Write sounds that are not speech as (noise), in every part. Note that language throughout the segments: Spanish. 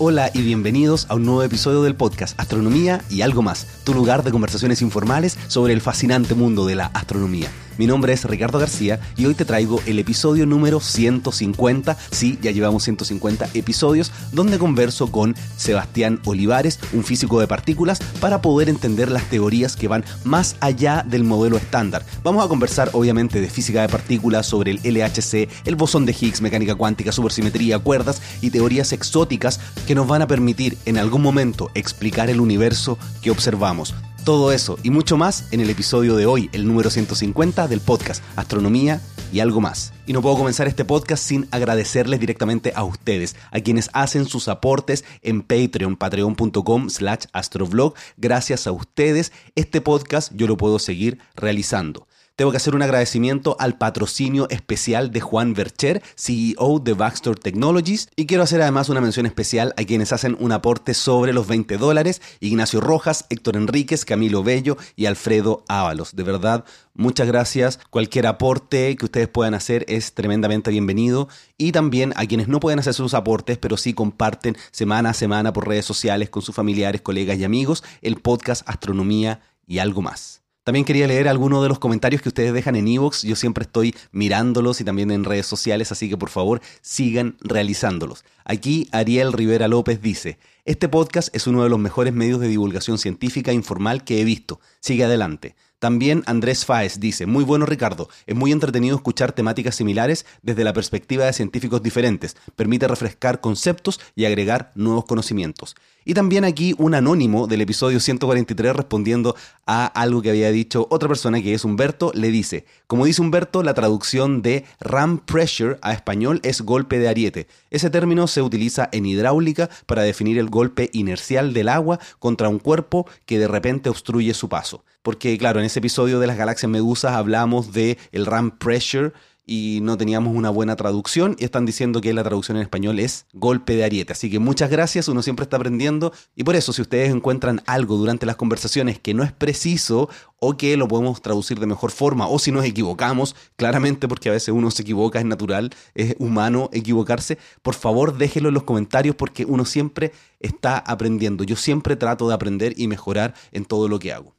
Hola y bienvenidos a un nuevo episodio del podcast Astronomía y algo más, tu lugar de conversaciones informales sobre el fascinante mundo de la astronomía. Mi nombre es Ricardo García y hoy te traigo el episodio número 150. Sí, ya llevamos 150 episodios donde converso con Sebastián Olivares, un físico de partículas, para poder entender las teorías que van más allá del modelo estándar. Vamos a conversar obviamente de física de partículas, sobre el LHC, el bosón de Higgs, mecánica cuántica, supersimetría, cuerdas y teorías exóticas que nos van a permitir en algún momento explicar el universo que observamos. Todo eso y mucho más en el episodio de hoy, el número 150 del podcast Astronomía y algo más. Y no puedo comenzar este podcast sin agradecerles directamente a ustedes, a quienes hacen sus aportes en Patreon, patreon.com slash astrovlog. Gracias a ustedes, este podcast yo lo puedo seguir realizando. Tengo que hacer un agradecimiento al patrocinio especial de Juan Bercher, CEO de Baxter Technologies, y quiero hacer además una mención especial a quienes hacen un aporte sobre los 20 dólares, Ignacio Rojas, Héctor Enríquez, Camilo Bello y Alfredo Ábalos. De verdad, muchas gracias. Cualquier aporte que ustedes puedan hacer es tremendamente bienvenido. Y también a quienes no pueden hacer sus aportes, pero sí comparten semana a semana por redes sociales con sus familiares, colegas y amigos el podcast Astronomía y algo más. También quería leer algunos de los comentarios que ustedes dejan en Evox. Yo siempre estoy mirándolos y también en redes sociales, así que por favor sigan realizándolos. Aquí Ariel Rivera López dice, este podcast es uno de los mejores medios de divulgación científica informal que he visto. Sigue adelante. También Andrés Fáez dice, muy bueno Ricardo, es muy entretenido escuchar temáticas similares desde la perspectiva de científicos diferentes, permite refrescar conceptos y agregar nuevos conocimientos. Y también aquí un anónimo del episodio 143 respondiendo a algo que había dicho otra persona que es Humberto, le dice, como dice Humberto, la traducción de ram pressure a español es golpe de ariete. Ese término se utiliza en hidráulica para definir el golpe inercial del agua contra un cuerpo que de repente obstruye su paso. Porque claro, en ese episodio de las galaxias medusas hablamos de el ram pressure y no teníamos una buena traducción y están diciendo que la traducción en español es golpe de ariete. Así que muchas gracias, uno siempre está aprendiendo y por eso si ustedes encuentran algo durante las conversaciones que no es preciso o que lo podemos traducir de mejor forma o si nos equivocamos, claramente porque a veces uno se equivoca, es natural, es humano equivocarse, por favor déjenlo en los comentarios porque uno siempre está aprendiendo. Yo siempre trato de aprender y mejorar en todo lo que hago.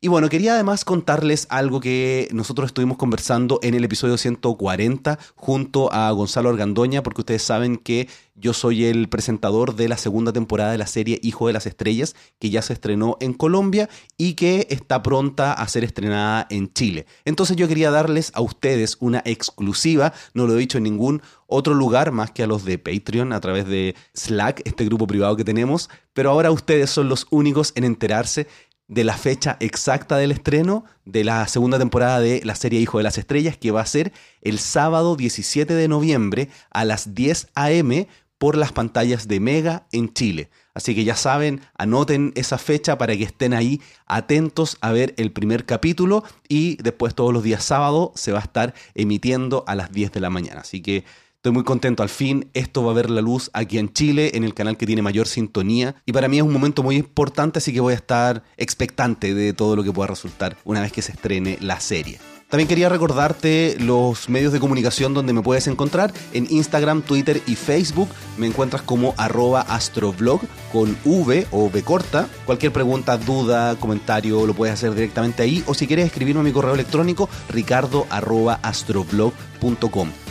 Y bueno, quería además contarles algo que nosotros estuvimos conversando en el episodio 140 junto a Gonzalo Argandoña, porque ustedes saben que yo soy el presentador de la segunda temporada de la serie Hijo de las Estrellas, que ya se estrenó en Colombia y que está pronta a ser estrenada en Chile. Entonces yo quería darles a ustedes una exclusiva, no lo he dicho en ningún otro lugar más que a los de Patreon a través de Slack, este grupo privado que tenemos, pero ahora ustedes son los únicos en enterarse de la fecha exacta del estreno de la segunda temporada de la serie Hijo de las Estrellas, que va a ser el sábado 17 de noviembre a las 10 a.m. por las pantallas de Mega en Chile. Así que ya saben, anoten esa fecha para que estén ahí atentos a ver el primer capítulo y después todos los días sábado se va a estar emitiendo a las 10 de la mañana. Así que Estoy muy contento, al fin esto va a ver la luz aquí en Chile, en el canal que tiene mayor sintonía. Y para mí es un momento muy importante, así que voy a estar expectante de todo lo que pueda resultar una vez que se estrene la serie. También quería recordarte los medios de comunicación donde me puedes encontrar. En Instagram, Twitter y Facebook me encuentras como arroba astroblog con V o V corta. Cualquier pregunta, duda, comentario lo puedes hacer directamente ahí. O si quieres escribirme a mi correo electrónico, ricardo arroba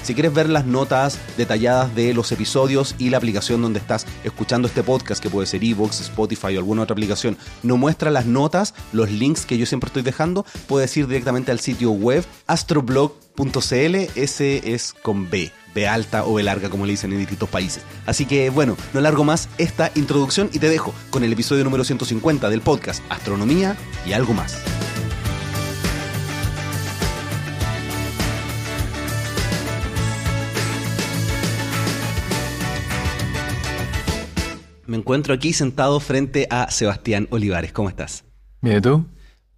Si quieres ver las notas detalladas de los episodios y la aplicación donde estás escuchando este podcast, que puede ser Evox, Spotify o alguna otra aplicación, no muestra las notas, los links que yo siempre estoy dejando, puedes ir directamente al sitio web astroblog.cl, ese es con B. B alta o B larga, como le dicen en distintos países. Así que bueno, no largo más esta introducción y te dejo con el episodio número 150 del podcast Astronomía y algo más. Me encuentro aquí sentado frente a Sebastián Olivares. ¿Cómo estás? Bien, ¿y tú?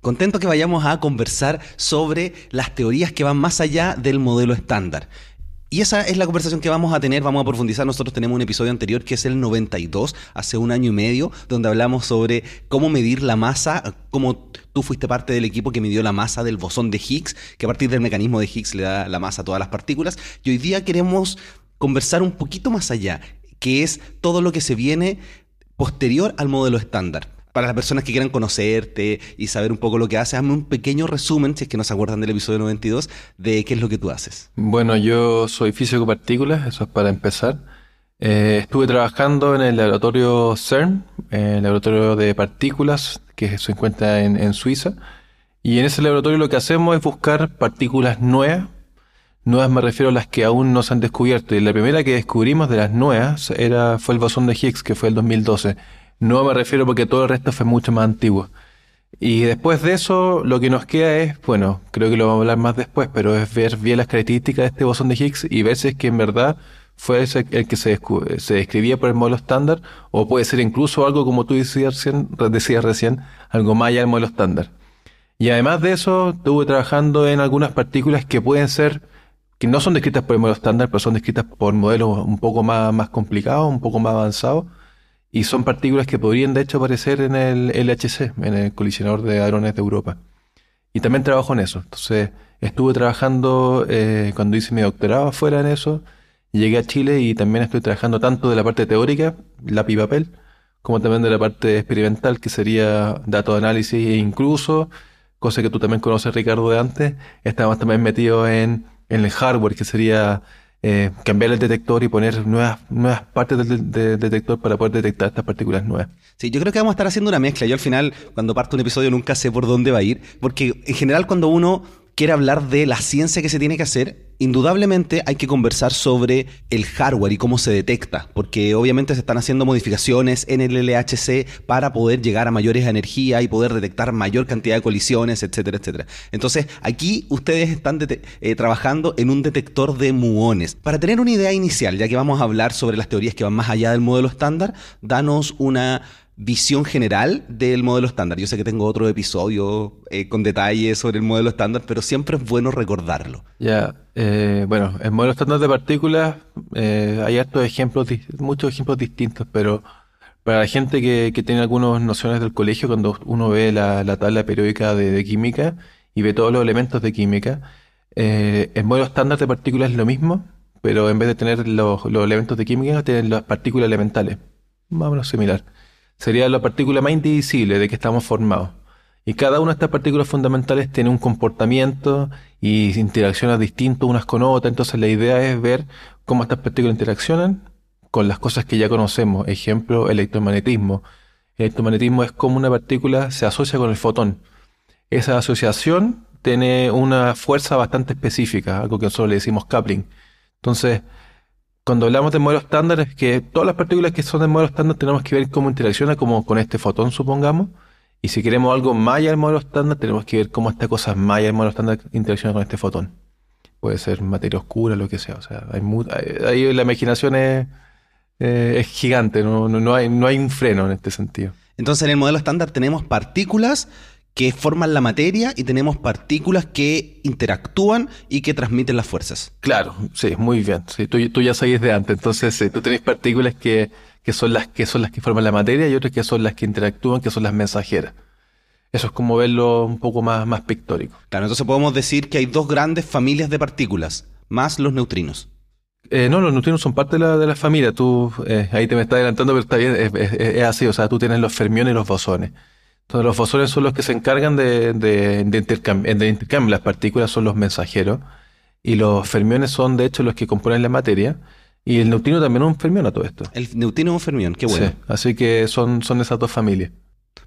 Contento que vayamos a conversar sobre las teorías que van más allá del modelo estándar. Y esa es la conversación que vamos a tener, vamos a profundizar. Nosotros tenemos un episodio anterior que es el 92, hace un año y medio, donde hablamos sobre cómo medir la masa, cómo tú fuiste parte del equipo que midió la masa del bosón de Higgs, que a partir del mecanismo de Higgs le da la masa a todas las partículas. Y hoy día queremos conversar un poquito más allá que es todo lo que se viene posterior al modelo estándar. Para las personas que quieran conocerte y saber un poco lo que haces, hazme un pequeño resumen, si es que no se acuerdan del episodio 92, de qué es lo que tú haces. Bueno, yo soy físico partículas, eso es para empezar. Eh, estuve trabajando en el laboratorio CERN, el laboratorio de partículas que se encuentra en, Suiza. Y en ese laboratorio lo que hacemos es buscar partículas nuevas. Nuevas me refiero a las que aún no se han descubierto. Y la primera que descubrimos de las nuevas era, fue el bosón de Higgs, que fue el 2012. No me refiero porque todo el resto fue mucho más antiguo. Y después de eso, lo que nos queda es, bueno, creo que lo vamos a hablar más después, pero es ver bien las características de este bosón de Higgs y ver si es que en verdad fue ese el que se, se describía por el modelo estándar, o puede ser incluso algo como tú decías recién, decías recién algo más allá del modelo estándar. Y además de eso, estuve trabajando en algunas partículas que pueden ser, que no son descritas por el modelo estándar, pero son descritas por modelos un poco más, más complicados, un poco más avanzados, y son partículas que podrían de hecho aparecer en el LHC, en el colisionador de hadrones de Europa. Y también trabajo en eso. Entonces, estuve trabajando eh, cuando hice mi doctorado afuera en eso, Llegué a Chile y también estoy trabajando tanto de la parte teórica, lápiz y papel, como también de la parte experimental, que sería datos de análisis e incluso, cosa que tú también conoces, Ricardo, de antes, estamos también metidos en, en el hardware, que sería eh, cambiar el detector y poner nuevas, nuevas partes del, detector para poder detectar estas partículas nuevas. Sí, yo creo que vamos a estar haciendo una mezcla. Yo al final, cuando parto un episodio, nunca sé por dónde va a ir, porque en general cuando uno quiere hablar de la ciencia que se tiene que hacer, indudablemente hay que conversar sobre el hardware y cómo se detecta, porque obviamente se están haciendo modificaciones en el LHC para poder llegar a mayores energías y poder detectar mayor cantidad de colisiones, etcétera, etcétera. Entonces, aquí ustedes están eh, trabajando en un detector de muones. Para tener una idea inicial, ya que vamos a hablar sobre las teorías que van más allá del modelo estándar, danos una visión general del modelo estándar. Yo sé que tengo otro episodio eh, con detalles sobre el modelo estándar, pero siempre es bueno recordarlo. Ya, eh, bueno, el modelo estándar de partículas, eh, hay estos ejemplos, muchos ejemplos distintos, pero para la gente que, tiene algunas nociones del colegio, cuando uno ve la, tabla periódica de, química y ve todos los elementos de química, el modelo estándar de partículas es lo mismo, pero en vez de tener los, los elementos de química, tienen las partículas elementales, más o menos similar sería la partícula más indivisible de que estamos formados. Y cada una de estas partículas fundamentales tiene un comportamiento y interacciones distintos unas con otras. Entonces la idea es ver cómo estas partículas interaccionan con las cosas que ya conocemos. Ejemplo, electromagnetismo. El electromagnetismo es como una partícula se asocia con el fotón. Esa asociación tiene una fuerza bastante específica, algo que nosotros le decimos coupling. Entonces, cuando hablamos de modelo estándar es que todas las partículas que son de modelo estándar tenemos que ver cómo interacciona como con este fotón, supongamos. Y si queremos algo más allá del modelo estándar, tenemos que ver cómo esta cosa más del modelo estándar interacciona con este fotón. Puede ser materia oscura, lo que sea. O sea, hay ahí la imaginación es, eh, es gigante, no, no, hay, no hay un freno en este sentido. Entonces, en el modelo estándar tenemos partículas que forman la materia y tenemos partículas que interactúan y que transmiten las fuerzas. Claro, sí, muy bien. Sí, tú, tú ya sabes de antes, entonces sí, tú tenés partículas que, que, son las, que son las que forman la materia y otras que son las que interactúan, que son las mensajeras. Eso es como verlo un poco más, más pictórico. Claro, entonces podemos decir que hay dos grandes familias de partículas, más los neutrinos. Eh, no, los neutrinos son parte de la, de la familia. Tú, eh, ahí te me estás adelantando, pero está bien, es, es, así. O sea, tú tienes los fermiones y los bosones. Entonces los bosones son los que se encargan de, de, de, intercambio. Las partículas son los mensajeros. Y los fermiones son, de hecho, los que componen la materia. Y el neutrino también es un fermión a todo esto. El neutrino es un fermión, qué bueno. Sí, así que son, son esas dos familias.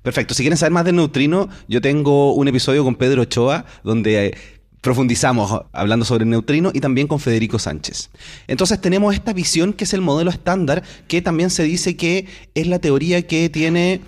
Perfecto. Si quieren saber más del neutrino, yo tengo un episodio con Pedro Ochoa donde eh, profundizamos hablando sobre el neutrino y también con Federico Sánchez. Entonces tenemos esta visión que es el modelo estándar, que también se dice que es la teoría que tiene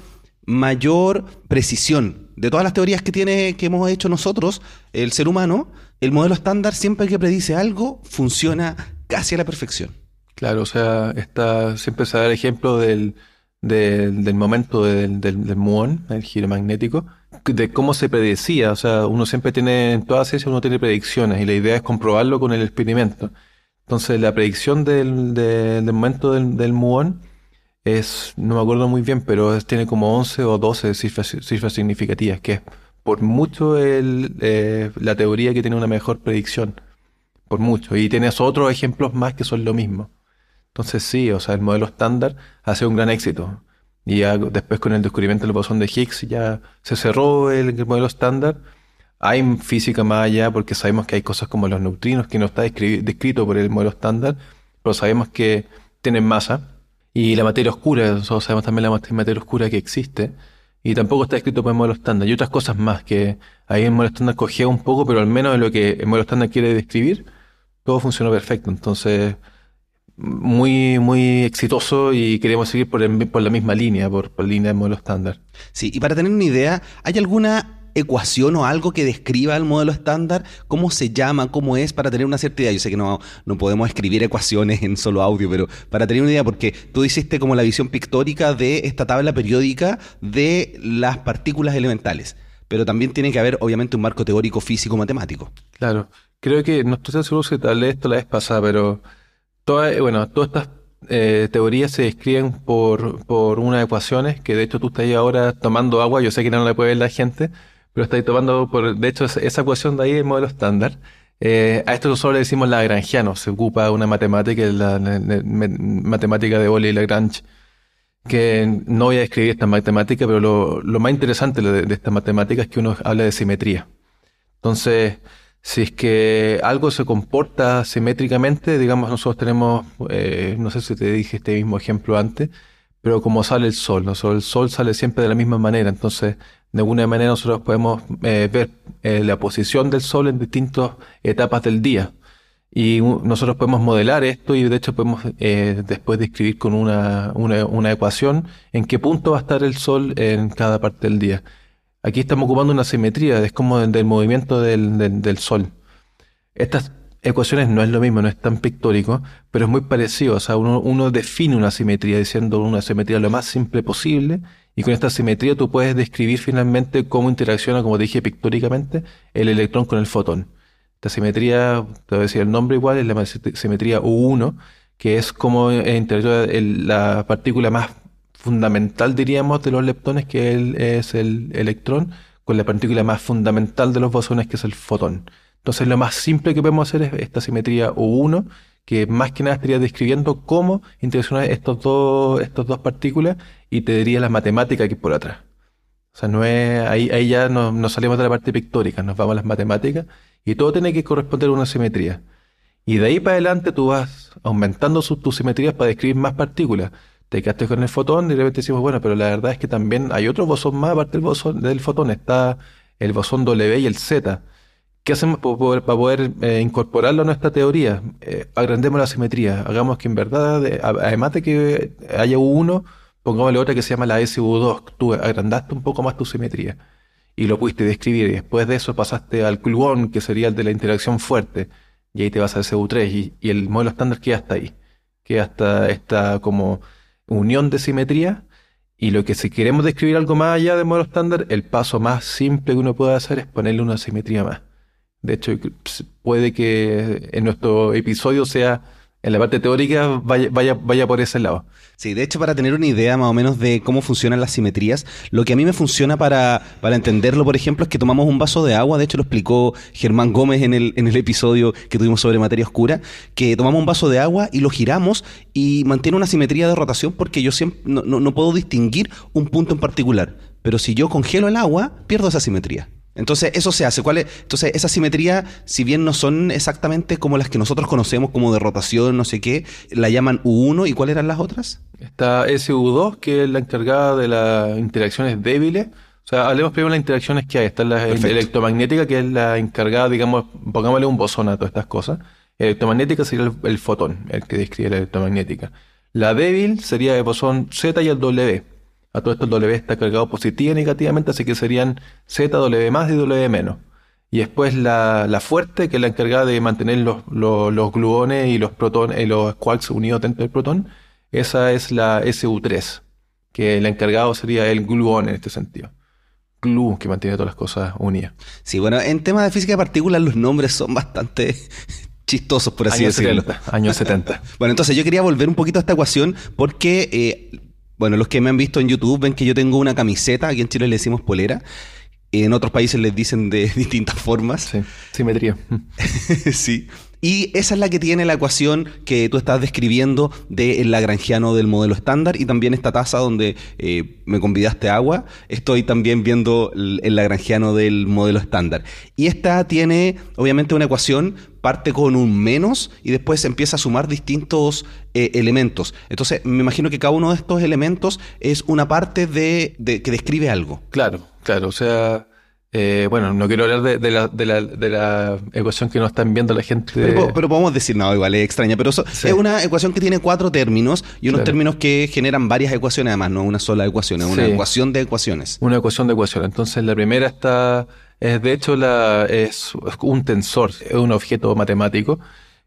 mayor precisión. De todas las teorías que, tiene, que hemos hecho nosotros, el ser humano, el modelo estándar siempre que predice algo funciona casi a la perfección. Claro, o sea, está, siempre se da el ejemplo del, del, momento del, del, muón, el giro magnético, de cómo se predecía. O sea, uno siempre tiene, en toda ciencia uno tiene predicciones y la idea es comprobarlo con el experimento. Entonces, la predicción del, del momento del, del muón es, no me acuerdo muy bien, pero tiene como 11 o 12 cifras, cifras significativas, que es por mucho el, eh, la teoría que tiene una mejor predicción. Por mucho. Y tienes otros ejemplos más que son lo mismo. Entonces sí, o sea, el modelo estándar ha sido un gran éxito. Y después con el descubrimiento del bosón de Higgs ya se cerró el, modelo estándar. Hay física más allá porque sabemos que hay cosas como los neutrinos que no está descrito por el modelo estándar, pero sabemos que tienen masa. Y la materia oscura, nosotros sabemos también la materia oscura que existe. Y tampoco está escrito por el modelo estándar. Y otras cosas más que ahí el modelo estándar cogía un poco, pero al menos en lo que el modelo estándar quiere describir, todo funcionó perfecto. Entonces, muy, muy exitoso y queremos seguir por, por la misma línea, por, por línea de modelo estándar. Sí, y para tener una idea, ¿hay alguna ecuación o algo que describa el modelo estándar? ¿Cómo se llama? ¿Cómo es? Para tener una cierta idea. Yo sé que no, no podemos escribir ecuaciones en solo audio, pero para tener una idea, porque tú hiciste como la visión pictórica de esta tabla periódica de las partículas elementales. Pero también tiene que haber, obviamente, un marco teórico físico matemático. Claro. Creo que no estoy seguro si tal esto la vez pasada, pero toda, bueno, todas estas eh, teorías se describen por, por unas ecuaciones que de hecho tú estás ahí ahora tomando agua, yo sé que no la puede ver la gente, pero estáis tomando, por, de hecho, esa ecuación de ahí es modelo estándar. Eh, a esto nosotros le decimos lagrangiano, se ocupa una matemática, la, matemática de y Lagrange, que no voy a describir esta matemática, pero lo, lo más interesante de, de, esta matemática es que uno habla de simetría. Entonces, si es que algo se comporta simétricamente, digamos, nosotros tenemos, eh, no sé si te dije este mismo ejemplo antes, pero como sale el sol, ¿no? el sol sale siempre de la misma manera, entonces de alguna manera nosotros podemos eh, ver eh, la posición del Sol en distintas etapas del día. Y nosotros podemos modelar esto y de hecho podemos eh, después describir con una, una, ecuación en qué punto va a estar el Sol en cada parte del día. Aquí estamos ocupando una simetría, es como del, movimiento del, del, Sol. Estas ecuaciones no es lo mismo, no es tan pictórico, pero es muy parecido. O sea, uno, uno define una simetría diciendo una simetría lo más simple posible y con esta simetría tú puedes describir finalmente cómo interacciona, como dije pictóricamente, el electrón con el fotón. Esta simetría, te voy a decir el nombre igual, es la simetría U1, que es como interacciona la partícula más fundamental, diríamos, de los leptones, que es el electrón, con la partícula más fundamental de los bosones, que es el fotón. Entonces lo más simple que podemos hacer es esta simetría U1, que más que nada estaría describiendo cómo interaccionan estos dos, estos dos partículas y te diría la matemática que por atrás. O sea, no es, ahí, ahí ya nos, salimos de la parte pictórica, nos vamos a las matemáticas y todo tiene que corresponder a una simetría. Y de ahí para adelante tú vas aumentando tus simetrías para describir más partículas. Te quedaste con el fotón y de repente decimos, bueno, pero la verdad es que también hay otro bosón más aparte del bosón del fotón. Está el bosón W y el Z. ¿Qué hacemos para poder, eh, incorporarlo a nuestra teoría? Eh, agrandemos la simetría, hagamos que en verdad, además de que haya U1, pongámosle otra que se llama la SU2. Tú agrandaste un poco más tu simetría y lo pudiste describir. Y después de eso pasaste al gluón, que sería el de la interacción fuerte, y ahí te vas al SU3 y, y el modelo estándar queda hasta ahí. Queda hasta esta como unión de simetría. Y lo que si queremos describir algo más allá del modelo estándar, el paso más simple que uno puede hacer es ponerle una simetría más. De hecho, puede que en nuestro episodio sea, en la parte teórica, vaya, vaya, vaya por ese lado. Sí, de hecho, para tener una idea más o menos de cómo funcionan las simetrías, lo que a mí me funciona para, para entenderlo, por ejemplo, es que tomamos un vaso de agua, de hecho lo explicó Germán Gómez en el, en el episodio que tuvimos sobre materia oscura, que tomamos un vaso de agua y lo giramos y mantiene una simetría de rotación porque yo siempre no, no puedo distinguir un punto en particular. Pero si yo congelo el agua, pierdo esa simetría. Entonces, eso se hace. ¿Cuál es? Entonces, esa simetría, si bien no son exactamente como las que nosotros conocemos, como de rotación, no sé qué, la llaman U1 y cuáles eran las otras? Está SU2, que es la encargada de las interacciones débiles. O sea, hablemos primero de las interacciones que hay. Está la electromagnética, que es la encargada, digamos, pongámosle un bosón a todas estas cosas. Electromagnética sería el, el fotón, el que describe la electromagnética. La débil sería el bosón Z y el W. A todo esto el W está cargado positiva y negativamente, así que serían Z, W más y W menos. Y después la, la fuerte, que es la encargada de mantener los, los, gluones y los protones, y los quarks unidos dentro del protón, esa es la SU3, que el encargado sería el gluón en este sentido. Glu, que mantiene todas las cosas unidas. Sí, bueno, en temas de física de partículas los nombres son bastante (laughs) chistosos, por así decirlo. años (laughs) 70. bueno, entonces yo quería volver un poquito a esta ecuación porque eh, bueno, los que me han visto en YouTube ven que yo tengo una camiseta, aquí en Chile le decimos polera, en otros países les dicen de (laughs) distintas formas. Sí, simetría. (laughs) sí. Y esa es la que tiene la ecuación que tú estás describiendo del lagrangiano del modelo estándar y también esta taza donde eh, me convidaste agua. Estoy también viendo el lagrangiano del modelo estándar. Y esta tiene obviamente una ecuación parte con un menos y después empieza a sumar distintos eh, elementos. Entonces, me imagino que cada uno de estos elementos es una parte de, que describe algo. Claro, claro. O sea, eh, bueno, no quiero hablar de, la, de, la, de, la, ecuación que no están viendo la gente. Pero, podemos decir, no, igual es extraña, pero es una ecuación que tiene cuatro términos y unos términos que generan varias ecuaciones, además, no una sola ecuación, es una ecuación de ecuaciones. Una ecuación de ecuaciones. Entonces, la primera está de hecho, la, es un tensor, es un objeto matemático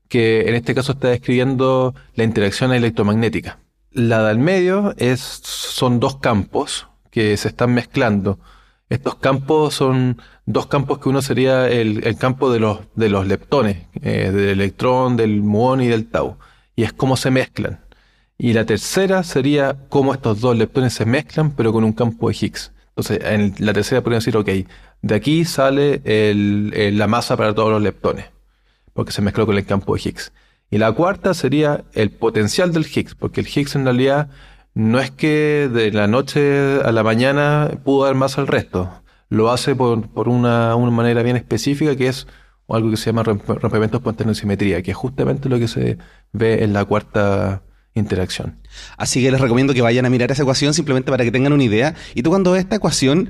que en este caso está describiendo la interacción electromagnética. La del medio es, son dos campos que se están mezclando. Estos campos son dos campos que uno sería el, campo de los, de los leptones, eh, del electrón, del muón y del tau. Y es cómo se mezclan. Y la tercera sería cómo estos dos leptones se mezclan, pero con un campo de Higgs. Entonces, en la tercera podrían decir, ok, de aquí sale la masa para todos los leptones, porque se mezcló con el campo de Higgs. Y la cuarta sería el potencial del Higgs, porque el Higgs en realidad no es que de la noche a la mañana pudo dar más al resto. Lo hace por, una, manera bien específica que es algo que se llama rompimiento espontáneos de simetría, que es justamente lo que se ve en la cuarta interacción. Así que les recomiendo que vayan a mirar esa ecuación simplemente para que tengan una idea. Y tú cuando ves esta ecuación,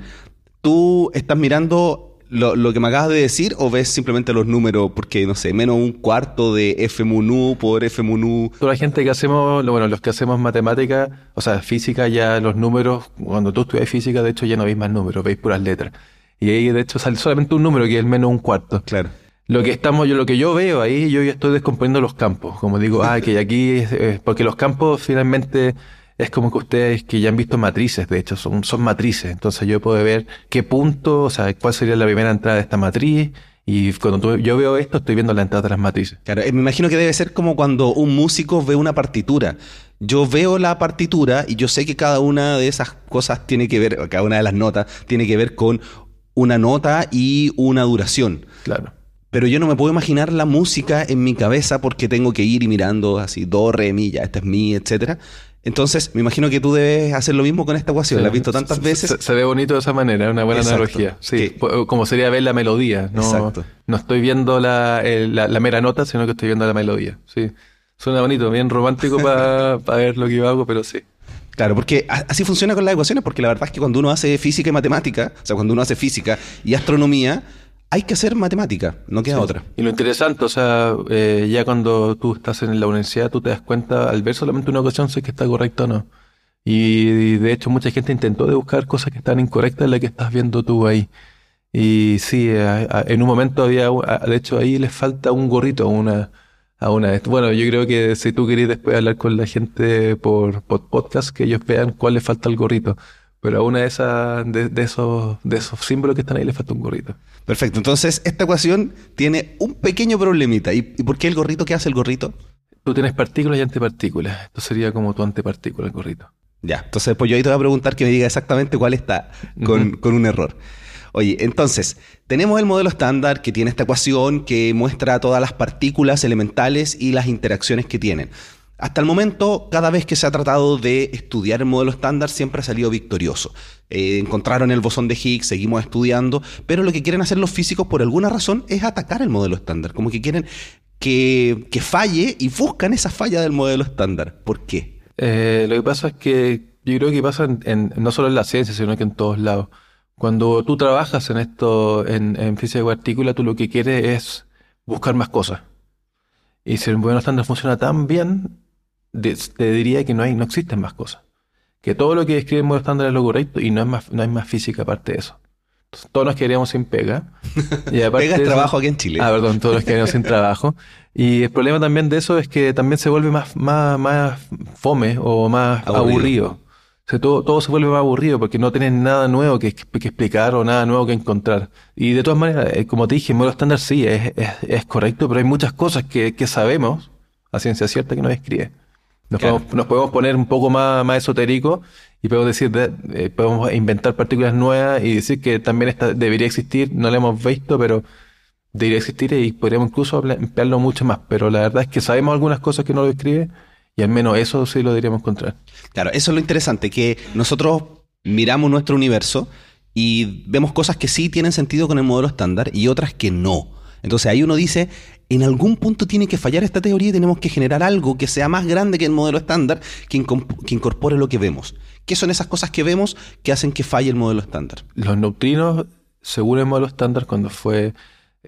tú estás mirando lo, que me acabas de decir o ves simplemente los números? Porque, no sé, menos un cuarto de F mu por F mu Toda la gente que hacemos, bueno, los que hacemos matemática, o sea, física, ya los números, cuando tú estudias física, de hecho ya no veis más números, veis puras letras. Y ahí, de hecho, sale solamente un número que es menos un cuarto. Claro. Lo que estamos, yo lo que yo veo ahí, yo ya estoy descomponiendo los campos. Como digo, ah, que aquí, porque los campos finalmente es como que ustedes que ya han visto matrices, de hecho, son, son matrices. Entonces yo puedo ver qué punto, o sea, cuál sería la primera entrada de esta matriz. Y cuando yo veo esto, estoy viendo la entrada de las matrices. Claro, eh, me imagino que debe ser como cuando un músico ve una partitura. Yo veo la partitura y yo sé que cada una de esas cosas tiene que ver, cada una de las notas tiene que ver con una nota y una duración. Claro pero yo no me puedo imaginar la música en mi cabeza porque tengo que ir y mirando así, do, re, mi, ya, esta es mi, etcétera. Entonces, me imagino que tú debes hacer lo mismo con esta ecuación. la has visto tantas veces. Se, ve bonito de esa manera, es una buena analogía. Sí, como sería ver la melodía. No, Exacto. no estoy viendo la, la, mera nota, sino que estoy viendo la melodía. Sí. Suena bonito, bien romántico para (laughs) ver lo que yo hago, pero sí. Claro, porque así funciona con las ecuaciones, porque la verdad es que cuando uno hace física y matemática, o sea, cuando uno hace física y astronomía, hay que hacer matemática, no queda otra. Y lo interesante, o sea, eh, ya cuando tú estás en la universidad, tú te das cuenta al ver solamente una ecuación si es que está correcta o no. Y, de hecho mucha gente intentó de buscar cosas que están incorrectas en la que estás viendo tú ahí. Y sí, en un momento había, de hecho ahí les falta un gorrito a una, a una. Bueno, yo creo que si tú querés después hablar con la gente por, por podcast, que ellos vean cuál le falta el gorrito. Pero a una de esas, de, esos, de esos símbolos que están ahí le falta un gorrito. Perfecto. Entonces, esta ecuación tiene un pequeño problemita. ¿Y, por qué el gorrito? ¿Qué hace el gorrito? Tú tienes partículas y antipartículas. Esto sería como tu antipartícula, el gorrito. Ya. Entonces, pues yo ahí te voy a preguntar que me diga exactamente cuál está con, con un error. Oye, entonces, tenemos el modelo estándar que tiene esta ecuación que muestra todas las partículas elementales y las interacciones que tienen. Hasta el momento, cada vez que se ha tratado de estudiar el modelo estándar, siempre ha salido victorioso. Eh, encontraron el bosón de Higgs, seguimos estudiando, pero lo que quieren hacer los físicos por alguna razón es atacar el modelo estándar, como que quieren que, falle y buscan esa falla del modelo estándar. ¿Por qué? Eh, lo que pasa es que yo creo que pasa en, no solo en la ciencia, sino que en todos lados. Cuando tú trabajas en esto, en, en física de partícula, tú lo que quieres es buscar más cosas. Y si el modelo estándar funciona tan bien, te diría que no hay, no existen más cosas. Que todo lo que describe el modelo estándar es lo correcto y no, es más, no hay más física aparte de eso. todos nos quedaríamos sin pega. (laughs) Y pega es trabajo aquí en Chile. Ah, perdón, todos nos quedaríamos sin trabajo. Y el problema también de eso es que también se vuelve más, más, más fome o más aburrido. todo, todo, se vuelve más aburrido porque no tienes nada nuevo que, que, explicar o nada nuevo que encontrar. Y de todas maneras, eh, como te dije, el modelo estándar sí es, es, es correcto, pero hay muchas cosas que, que sabemos a ciencia cierta que no describe. Nos, podemos, poner un poco más, más esotérico y podemos decir, eh, podemos inventar partículas nuevas y decir que también esta debería existir, no la hemos visto, pero debería existir y podríamos incluso emplearlo mucho más, pero la verdad es que sabemos algunas cosas que no lo describe y al menos eso sí lo deberíamos encontrar. Claro, eso es lo interesante, que nosotros miramos nuestro universo y vemos cosas que sí tienen sentido con el modelo estándar y otras que no. Entonces ahí uno dice, en algún punto tiene que fallar esta teoría y tenemos que generar algo que sea más grande que el modelo estándar, que, incorpore lo que vemos. ¿Qué son esas cosas que vemos que hacen que falle el modelo estándar? Los neutrinos, según el modelo estándar, cuando fue...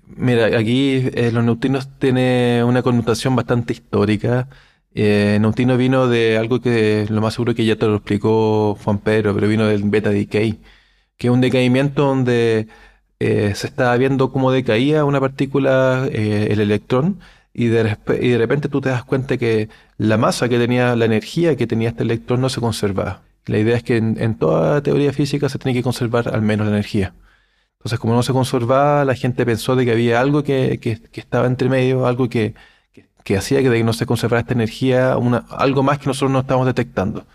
Mira, aquí eh, los neutrinos tiene una connotación bastante histórica. Eh, neutrino vino de algo que lo más seguro que ya te lo explicó Juan Pedro, pero vino del beta decay, que es un decaimiento donde eh, se estaba viendo cómo decaía una partícula, eh, el electrón, y de, de repente tú te das cuenta que la masa que tenía, la energía que tenía este electrón no se conservaba. La idea es que en, toda teoría física se tiene que conservar al menos la energía. Entonces, como no se conservaba, la gente pensó de que había algo que, que, estaba entre medio, algo que, que, hacía que, no se conservara esta energía, algo más que nosotros no estamos detectando.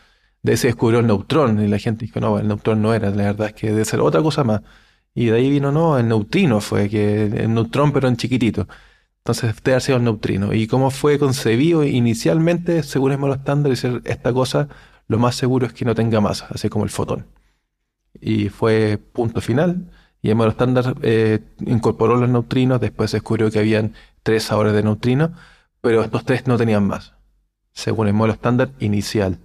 De ese descubrió el neutrón y la gente dijo, no, el neutrón no era, la verdad es que debe ser otra cosa más. Y de ahí vino, no, el neutrino fue, que el neutrón pero en chiquitito. Entonces debe haber sido el neutrino. Y cómo fue concebido inicialmente, según el modelo estándar, esta cosa, lo más seguro es que no tenga masa, así como el fotón. Y fue punto final. Y el modelo estándar eh, incorporó los neutrinos, después se descubrió que habían tres sabores de neutrinos, pero estos tres no tenían masa, según el modelo estándar inicial.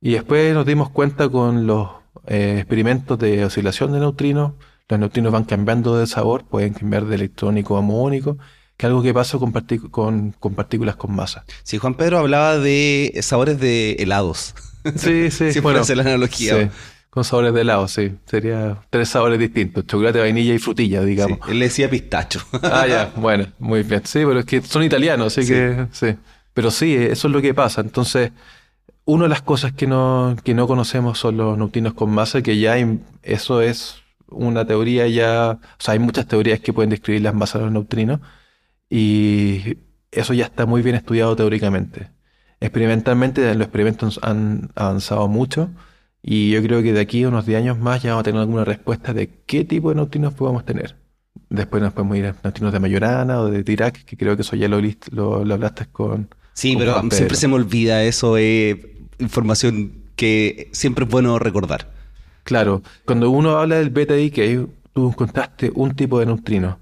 Y después nos dimos cuenta con los eh, experimentos de oscilación de neutrinos, los neutrinos van cambiando de sabor, pueden cambiar de electrónico a muónico, que es algo que pasa con, con, partículas con masa. Sí, Juan Pedro hablaba de sabores de helados. Sí, (laughs) sí. Si bueno, la analogía. con sabores de helado, sí. Sería tres sabores distintos, chocolate, vainilla y frutilla, digamos. él le decía pistacho. ah, ya, (laughs) bueno, muy bien. Sí, pero es que son italianos, así que sí. Pero sí, eso es lo que pasa. Entonces, una de las cosas que no, que no conocemos son los neutrinos con masa, que ya eso es una teoría ya, o sea, hay muchas teorías que pueden describir las masas de los neutrinos y eso ya está muy bien estudiado teóricamente. Experimentalmente los experimentos han avanzado mucho y yo creo que de aquí a unos 10 años más ya vamos a tener alguna respuesta de qué tipo de neutrinos podemos tener. Después nos podemos ir a neutrinos de Majorana o de Dirac, que creo que eso ya lo, lo, lo hablaste con... Sí, pero siempre se me olvida eso, es información que siempre es bueno recordar. Claro, cuando uno habla del beta decay, tú encontraste un tipo de neutrino.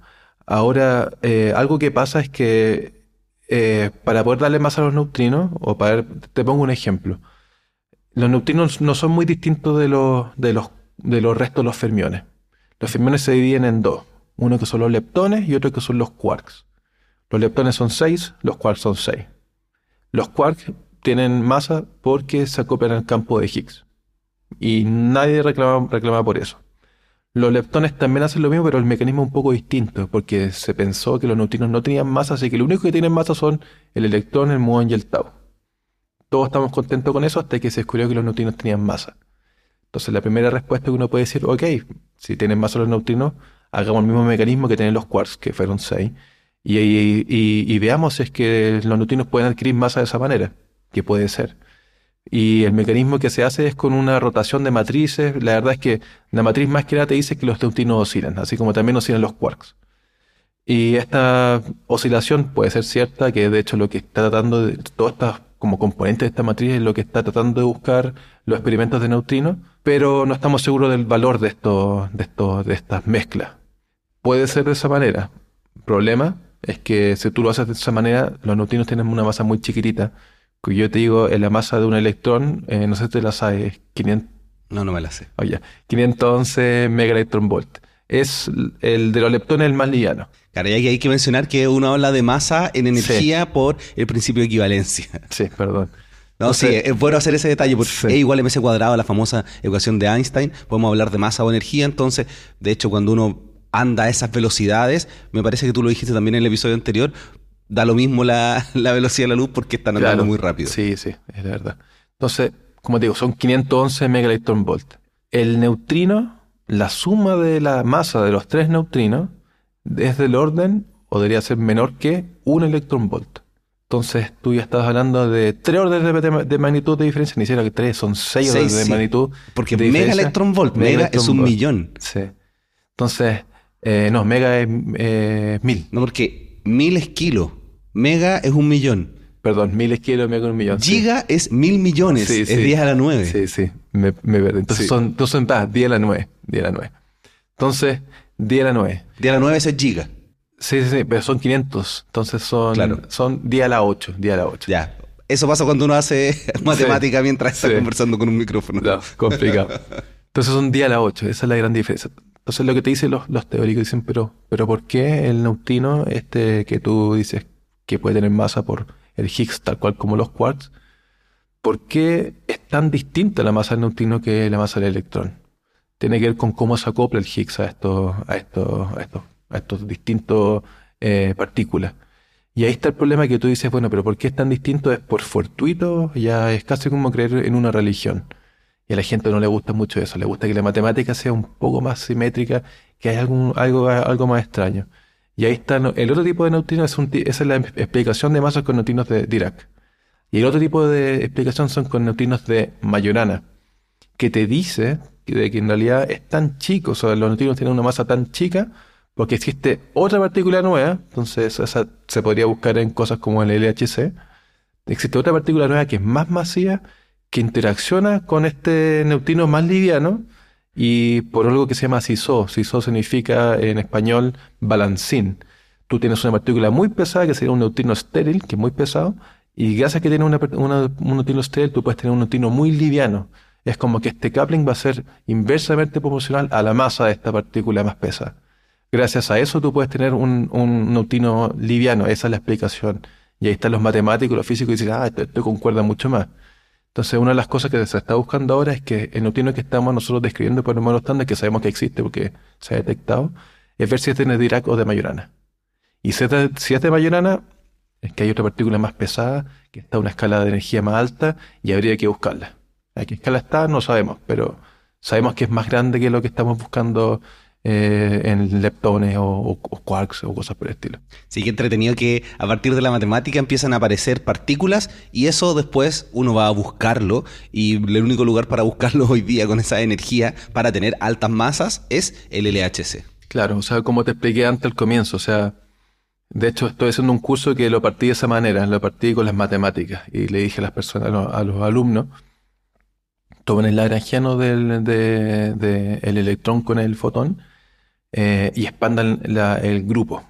Ahora, eh, algo que pasa es que eh, para poder darle más a los neutrinos, o para te pongo un ejemplo, los neutrinos no son muy distintos de los, de los, de los restos de los fermiones. Los fermiones se dividen en dos, uno que son los leptones y otro que son los quarks. Los leptones son 6, los quarks son 6. Los quarks tienen masa porque se acoplan al campo de Higgs. Y nadie reclama, reclama por eso. Los leptones también hacen lo mismo, pero el mecanismo es un poco distinto, porque se pensó que los neutrinos no tenían masa, así que lo único que tienen masa son el electrón, el muón y el tau. Todos estamos contentos con eso hasta que se descubrió que los neutrinos tenían masa. Entonces la primera respuesta que uno puede decir, ok, si tienen masa los neutrinos, hagamos el mismo mecanismo que tienen los quarks, que fueron 6, y, y veamos si es que los neutrinos pueden adquirir masa de esa manera, que puede ser. Y el mecanismo que se hace es con una rotación de matrices. La verdad es que la matriz más que nada te dice que los neutrinos oscilan, así como también oscilan los quarks. Y esta oscilación puede ser cierta, que de hecho lo que está tratando de, todas estas como componentes de esta matriz es lo que está tratando de buscar los experimentos de neutrinos, pero no estamos seguros del valor de esto, de esto, de estas mezclas. Puede ser de esa manera. El problema es que si tú lo haces de esa manera, los neutrinos tienen una masa muy chiquitita yo te digo, en la masa de un electrón, eh, no sé si te la sabes, 500... No, no me la sé. Oye, 511 megaelectronvolt. Es el de los leptones el más liviano. Claro, y hay que mencionar que uno habla de masa en energía por el principio de equivalencia. (laughs) Sí, perdón. No, sí, es bueno hacer ese detalle, porque E igual ms cuadrado, la famosa ecuación de Einstein, podemos hablar de masa o energía, entonces, de hecho, cuando uno anda a esas velocidades, me parece que tú lo dijiste también en el episodio anterior, da lo mismo la, velocidad de la luz porque están andando muy rápido. Sí, sí, es verdad. Entonces, como te digo, son 511 megaelectronvolt. El neutrino, la suma de la masa de los tres neutrinos es del orden, o debería ser menor que un electronvolt. Entonces tú ya estás hablando de tres órdenes de, magnitud de diferencia, ni siquiera que tres, son seis, órdenes de magnitud. Porque mega electron volt, mega, es un millón. Sí. Entonces, Eh, no, mega es eh, mil. No, porque mil es kilo, mega es un millón. Perdón, mil es kilo, mega un millón. sí. Giga es mil millones, Sí, es sí. 10 a la 9. Sí, sí, me, me perdí. Entonces Sí. son, entonces son ah, 10 a la 9. 10 a la 9. Entonces, 10 a la 9. 10 a la 9 es giga. Sí, sí, sí, pero son 500. Entonces son, Claro. son 10 a la 8. 10 a la 8. Ya. Eso pasa cuando uno hace matemática mientras está Sí. conversando con un micrófono. No, complicado. (laughs) Entonces son 10 a la 8, esa es la gran diferencia. Entonces lo que te dicen los, los teóricos dicen, pero, pero ¿por qué el neutrino, este que tú dices que puede tener masa por el Higgs, tal cual como los quarks, ¿por qué es tan distinta la masa del neutrino que la masa del electrón? Tiene que ver con cómo se acopla el Higgs a estos, a estos, a estos, a estos distintos eh, partículas. Y ahí está el problema que tú dices, bueno, pero ¿por qué es tan distinto? Es por fortuito, ya es casi como creer en una religión. A la gente no le gusta mucho eso, le gusta que la matemática sea un poco más simétrica, que hay algún, algo, algo más extraño. Y ahí está, el otro tipo de neutrinos, es un esa es la explicación de masas con neutrinos de Dirac. Y el otro tipo de explicación son con neutrinos de Majorana, que te dice que, de que en realidad es tan chico, o sea, los neutrinos tienen una masa tan chica, porque existe otra partícula nueva, entonces esa se podría buscar en cosas como el LHC, existe otra partícula nueva que es más masiva, que interacciona con este neutrino más liviano y por algo que se llama CISO. CISO significa en español balancín. Tú tienes una partícula muy pesada que sería un neutrino estéril, que es muy pesado, y gracias a que tiene una, un neutrino estéril, tú puedes tener un neutrino muy liviano. Es como que este coupling va a ser inversamente proporcional a la masa de esta partícula más pesada. Gracias a eso tú puedes tener un, un neutrino liviano, esa es la explicación. Y ahí están los matemáticos, los físicos y dicen, ah, esto, esto concuerda mucho más. Entonces, una de las cosas que se está buscando ahora es que el neutrino que estamos nosotros describiendo por el modelo estándar, que sabemos que existe porque se ha detectado, es ver si es de Dirac o de Majorana. Y si es de, si es de Majorana, es que hay otra partícula más pesada, que está a una escala de energía más alta, y habría que buscarla. ¿A qué escala está? No sabemos, pero sabemos que es más grande que lo que estamos buscando eh, en leptones o, o- o quarks o cosas por el estilo. Sí, que entretenido que a partir de la matemática empiezan a aparecer partículas y eso después uno va a buscarlo y el único lugar para buscarlo (laughs) hoy día con esa energía para tener altas masas es el LHC. Claro, o sea, como te expliqué antes al comienzo, o sea, de hecho estoy haciendo un curso que lo partí de esa manera, lo partí con las matemáticas y le dije a las personas, a los, a los alumnos, tomen el lagrangiano del de, de el electrón con el fotón eh, y expandan la- el grupo.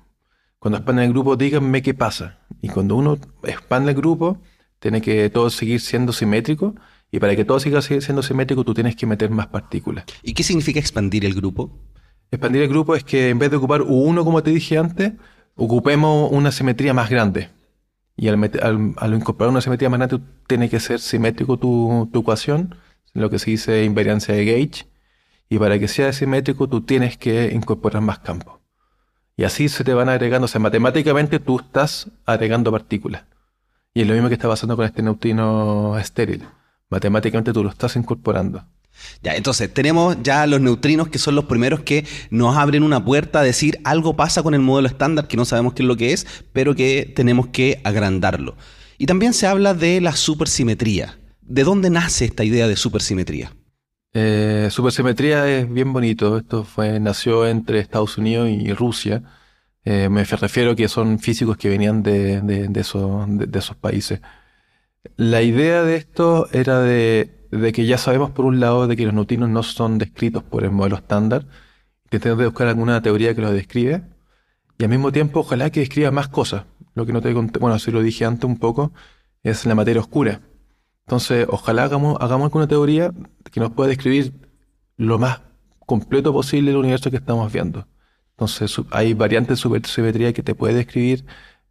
Cuando expandan el grupo, díganme qué pasa. Y cuando uno expande el grupo, tiene que todo seguir siendo simétrico y para que todo siga siendo simétrico, tú tienes que meter más partículas. ¿Y qué significa expandir el grupo? Expandir el grupo es que en vez de ocupar U1, como te dije antes, ocupemos una simetría más grande. Y al, al- al incorporar una simetría más grande, tiene que ser simétrico tu, tu ecuación, lo que se dice invariancia de Gauge. Y para que sea simétrico, tú tienes que incorporar más campos. Y así se te van agregando. O sea, matemáticamente tú estás agregando partículas. Y es lo mismo que está pasando con este neutrino estéril. Matemáticamente tú lo estás incorporando. Ya, entonces tenemos ya los neutrinos que son los primeros que nos abren una puerta a decir algo pasa con el modelo estándar que no sabemos qué es lo que es, pero que tenemos que agrandarlo. Y también se habla de la supersimetría. ¿De dónde nace esta idea de supersimetría? Eh, supersimetría es bien bonito. Esto fue, nació entre Estados Unidos y Rusia. Eh, me refiero que son físicos que venían de, esos, países. La idea de esto era de, que ya sabemos por un lado de que los neutrinos no son descritos por el modelo estándar. Intentando de buscar alguna teoría que los describe. Y al mismo tiempo, ojalá que describa más cosas. Lo que no te conté, bueno, así lo dije antes un poco, es la materia oscura. Entonces, ojalá hagamos, hagamos alguna teoría que nos pueda describir lo más completo posible el universo que estamos viendo. Entonces, hay variantes de supersimetría que te puede describir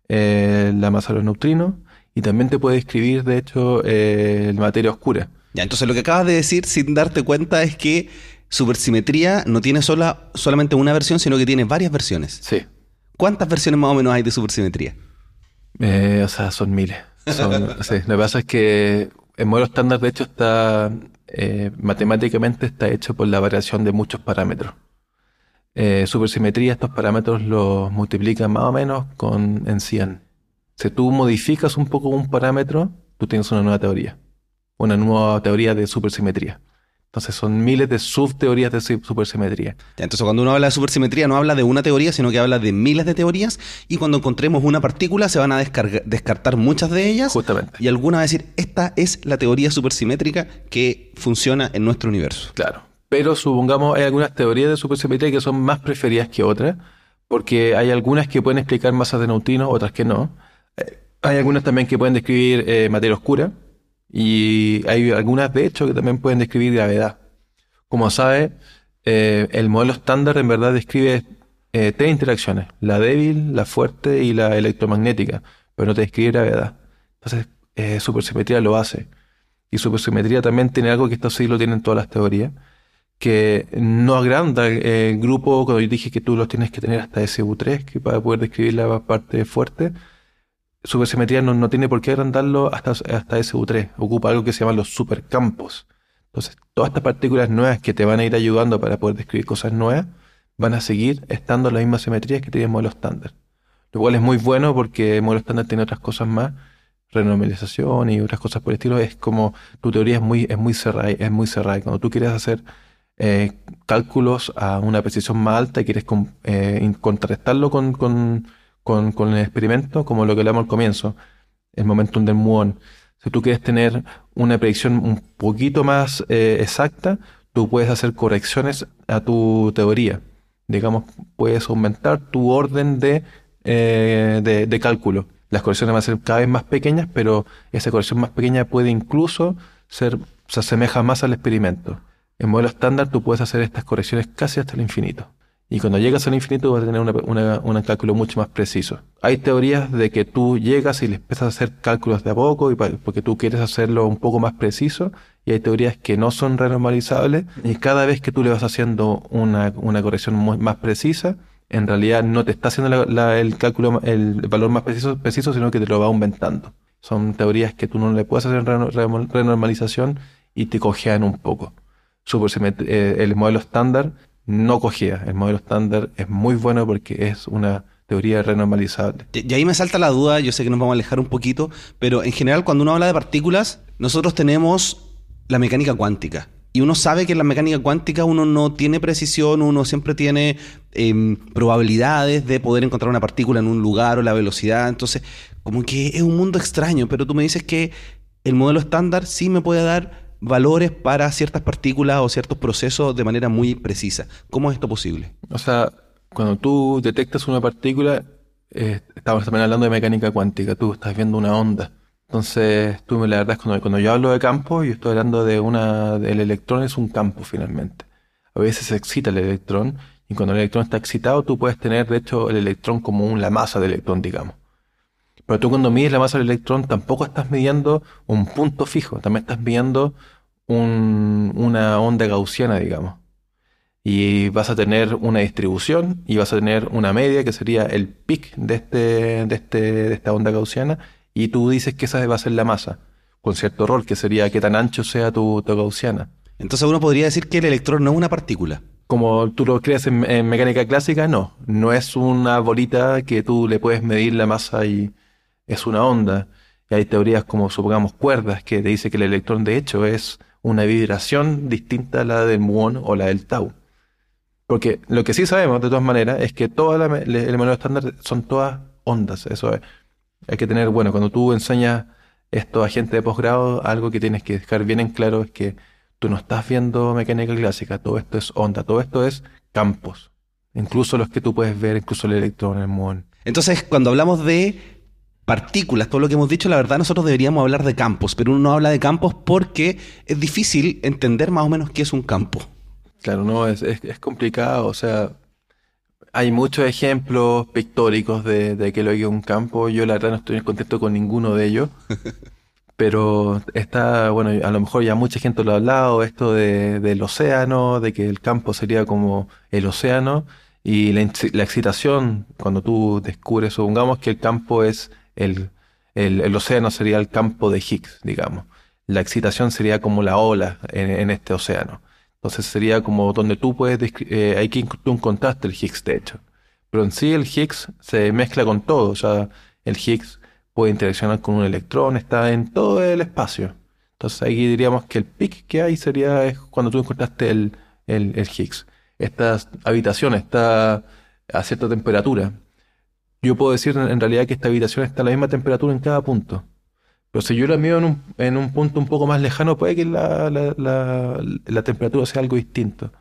eh, la masa de los neutrinos y también te puede describir, de hecho, eh, la materia oscura. Ya, entonces lo que acabas de decir sin darte cuenta es que supersimetría no tiene sola, solamente una versión, sino que tiene varias versiones. Sí. ¿Cuántas versiones más o menos hay de supersimetría? Eh, o sea, son miles. Son- (laughs) sí. Lo que pasa es que el modelo estándar, de hecho, está eh, matemáticamente está hecho por la variación de muchos parámetros. Eh, supersimetría, estos parámetros los multiplican más o menos con en 100. Si tú modificas un poco un parámetro, tú tienes una nueva teoría. Una nueva teoría de supersimetría. Entonces son miles de subteorías de supersimetría. entonces cuando uno habla de supersimetría no habla de una teoría, sino que habla de miles de teorías y cuando encontremos una partícula se van a descartar muchas de ellas. Justamente. Y alguna va a decir, esta es la teoría supersimétrica que funciona en nuestro universo. Claro. Pero supongamos hay algunas teorías de supersimetría que son más preferidas que otras, porque hay algunas que pueden explicar masas de neutrinos, otras que no. Eh, hay algunas también que pueden describir eh, materia oscura, y hay algunas, de hecho, que también pueden describir gravedad. Como sabe, eh, el modelo estándar en verdad describe eh, tres interacciones, la débil, la fuerte y la electromagnética, pero no te describe gravedad. Entonces, eh, supersimetría lo hace. Y supersimetría también tiene algo que esto sí lo tienen todas las teorías, que no agranda el, grupo, cuando yo dije que tú los tienes que tener hasta SU3 que para poder describir la parte fuerte, supersimetría no, no tiene por qué agrandarlo hasta, hasta SU3. Ocupa algo que se llama los supercampos. Entonces, todas estas partículas nuevas que te van a ir ayudando para poder describir cosas nuevas, van a seguir estando en la misma simetría que tiene el modelo estándar. Lo cual es muy bueno porque el modelo estándar tiene otras cosas más, renormalización y otras cosas por el estilo. Es como tu teoría es muy, es muy cerrada, es muy cerrada. Cuando tú quieres hacer eh, cálculos a una precisión más alta y quieres eh, contrarrestarlo con, con con, con, el experimento, como lo que hablamos al comienzo, el momentum del muón. Si tú quieres tener una predicción un poquito más eh, exacta, tú puedes hacer correcciones a tu teoría. Digamos, puedes aumentar tu orden de, eh, de, de, cálculo. Las correcciones van a ser cada vez más pequeñas, pero esa corrección más pequeña puede incluso ser, se asemeja más al experimento. En modelo estándar tú puedes hacer estas correcciones casi hasta el infinito. Y cuando llegas al infinito vas a tener un cálculo mucho más preciso. Hay teorías de que tú llegas y le empiezas a hacer cálculos de a poco porque tú quieres hacerlo un poco más preciso. Y hay teorías que no son renormalizables. Y cada vez que tú le vas haciendo una, corrección más precisa, en realidad no te está haciendo el cálculo, el valor más preciso, preciso, sino que te lo va aumentando. Son teorías que tú no le puedes hacer renormalización y te cojean un poco. Super, eh, el modelo estándar no cogía. El modelo estándar es muy bueno porque es una teoría renormalizable. Y ahí me salta la duda, yo sé que nos vamos a alejar un poquito, pero en general cuando uno habla de partículas, nosotros tenemos la mecánica cuántica. Y uno sabe que en la mecánica cuántica uno no tiene precisión, uno siempre tiene em, probabilidades de poder encontrar una partícula en un lugar o la velocidad. Entonces, como que es un mundo extraño, pero tú me dices que el modelo estándar sí me puede dar valores para ciertas partículas o ciertos procesos de manera muy precisa. ¿Cómo es esto posible? O sea, cuando tú detectas una partícula, eh, estamos también hablando de mecánica cuántica, tú estás viendo una onda. Entonces, tú la verdad es cuando, cuando yo hablo de campo, yo estoy hablando de una, el electrón es un campo finalmente. A veces se excita el electrón y cuando el electrón está excitado, tú puedes tener, de hecho, el electrón como una masa de electrón, digamos. Pero tú cuando mides la masa del electrón tampoco estás midiendo un punto fijo, también estás midiendo una onda gaussiana, digamos. Y vas a tener una distribución y vas a tener una media que sería el pic de, este, de, este, de esta onda gaussiana y tú dices que esa va a ser la masa, con cierto rol, que sería que tan ancho sea tu, gaussiana. Entonces uno podría decir que el electrón no es una partícula. Como tú lo creas en, en, mecánica clásica, no. No es una bolita que tú le puedes medir la masa y, es una onda. Y hay teorías como, supongamos, cuerdas, que te dice que el electrón de hecho es una vibración distinta a la del muón o la del tau. Porque lo que sí sabemos, de todas maneras, es que todo el modelo estándar son todas ondas. Eso es. Hay que tener, bueno, cuando tú enseñas esto a gente de posgrado, algo que tienes que dejar bien en claro es que tú no estás viendo mecánica clásica, todo esto es onda, todo esto es campos. Incluso los que tú puedes ver, incluso el electrón, el muón. Entonces, cuando hablamos de partículas, todo lo que hemos dicho, la verdad nosotros deberíamos hablar de campos, pero uno no habla de campos porque es difícil entender más o menos qué es un campo. Claro, no, es, es, complicado, o sea, hay muchos ejemplos pictóricos de, de que lo que es un campo, yo la verdad no estoy contento con ninguno de ellos, (laughs) pero está, bueno, a lo mejor ya mucha gente lo ha hablado, esto de, del océano, de que el campo sería como el océano, y la, la excitación, cuando tú descubres, supongamos que el campo es el, el, océano sería el campo de Higgs, digamos. La excitación sería como la ola en, este océano. Entonces sería como donde tú puedes, eh, hay que tú encontraste el Higgs, de hecho. Pero en sí el Higgs se mezcla con todo. O sea, el Higgs puede interaccionar con un electrón, está en todo el espacio. Entonces ahí diríamos que el pic que hay sería cuando tú encontraste el, el, el Higgs. Esta habitación está a cierta temperatura. Yo puedo decir en realidad que esta habitación está a la misma temperatura en cada punto. Pero si yo la mido en un, en un punto un poco más lejano, puede que la, la, la, temperatura sea algo distinto.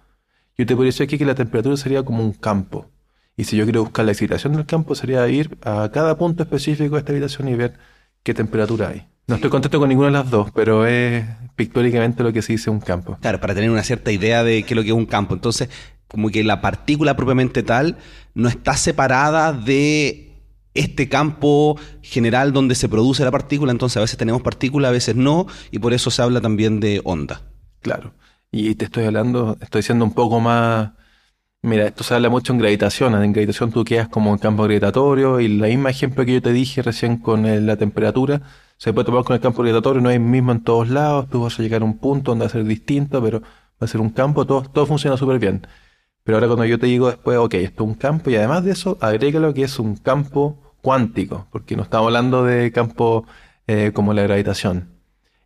Yo te podría decir aquí que la temperatura sería como un campo. Y si yo quiero buscar la excitación del campo, sería ir a cada punto específico de esta habitación y ver qué temperatura hay. No estoy contento con ninguna de las dos, pero es pictóricamente lo que se dice un campo. Claro, para tener una cierta idea de qué es lo que es un campo. Entonces, como que la partícula propiamente tal no está separada de este campo general donde se produce la partícula, entonces a veces tenemos partícula, a veces no, y por eso se habla también de onda. Claro. Y te estoy hablando, estoy diciendo un poco más. Mira, esto se habla mucho en gravitación. En gravitación tú quedas como en campo gravitatorio, y el mismo ejemplo que yo te dije recién con la temperatura, se puede tomar con el campo gravitatorio, no es el mismo en todos lados, tú vas a llegar a un punto donde va a ser distinto, pero va a ser un campo, todo, todo funciona súper bien. Pero ahora cuando yo te digo después, ok, esto es un campo y además de eso, agrégalo que es un campo cuántico, porque no estamos hablando de campo eh, como la gravitación.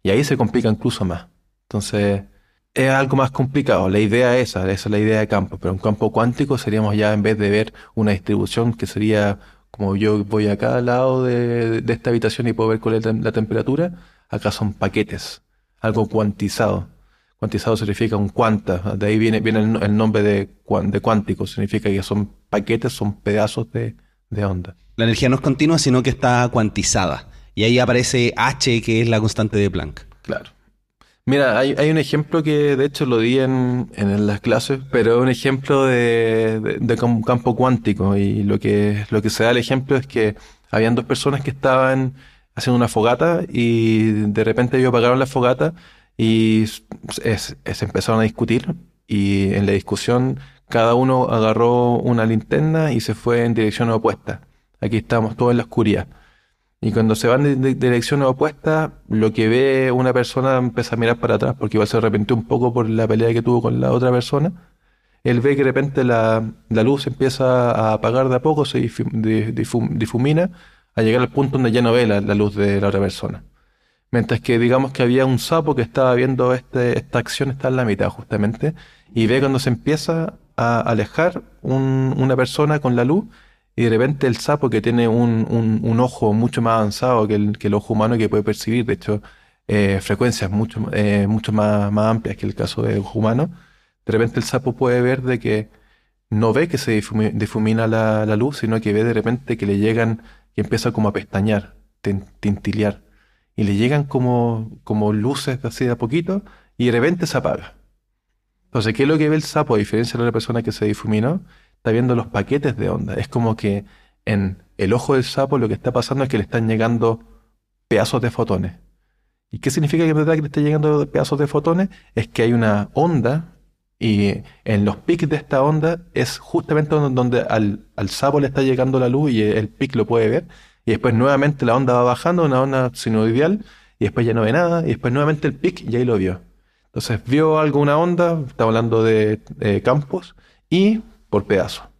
Y ahí se complica incluso más. Entonces, es algo más complicado. La idea es esa, esa es la idea de campo. Pero un campo cuántico seríamos ya, en vez de ver una distribución que sería como yo voy a cada lado de, esta habitación y puedo ver cuál es la temperatura, acá son paquetes, algo cuantizado. Cuantizado significa un cuanta, de ahí viene, viene el, nombre de, de, cuántico, significa que son paquetes, son pedazos de, onda. La energía no es continua, sino que está cuantizada. Y ahí aparece H, que es la constante de Planck. Claro. Mira, hay, un ejemplo que de hecho lo di en, las clases, pero es un ejemplo de, un campo cuántico. Y lo que, lo que se da el ejemplo es que habían dos personas que estaban haciendo una fogata y de repente ellos apagaron la fogata y se empezaron a discutir y en la discusión cada uno agarró una linterna y se fue en dirección opuesta. Aquí estamos todos en la oscuridad. Y cuando se van de, dirección opuesta, lo que ve una persona empieza a mirar para atrás porque igual se arrepintió un poco por la pelea que tuvo con la otra persona. Él ve que de repente la, luz empieza a apagar de a poco, se difumina, a llegar al punto donde ya no ve la luz de la otra persona. Mientras que digamos que había un sapo que estaba viendo este, esta acción, está en la mitad justamente, y ve cuando se empieza a alejar una persona con la luz, y de repente el sapo que tiene un, ojo mucho más avanzado que el, que el, ojo humano que puede percibir, de hecho, eh, frecuencias mucho, eh, mucho más, más amplias que el caso del ojo humano, de repente el sapo puede ver de que no ve que se difumina la, la luz, sino que ve de repente que le llegan y empieza como a pestañear, tintilear y le llegan como, como luces así de a poquito y de repente se apaga. Entonces, ¿qué es lo que ve el sapo? A diferencia de la persona que se difuminó, está viendo los paquetes de onda. Es como que en el ojo del sapo lo que está pasando es que le están llegando pedazos de fotones. ¿Y qué significa que en verdad que le esté llegando pedazos de fotones? Es que hay una onda y en los pics de esta onda es justamente donde al, al sapo le está llegando la luz y el pic lo puede ver y después nuevamente la onda va bajando, una onda sinusoidal, y después ya no ve nada, y después nuevamente el pic y ahí lo vio. Entonces vio alguna onda, estamos hablando de, campos, y por pedazo,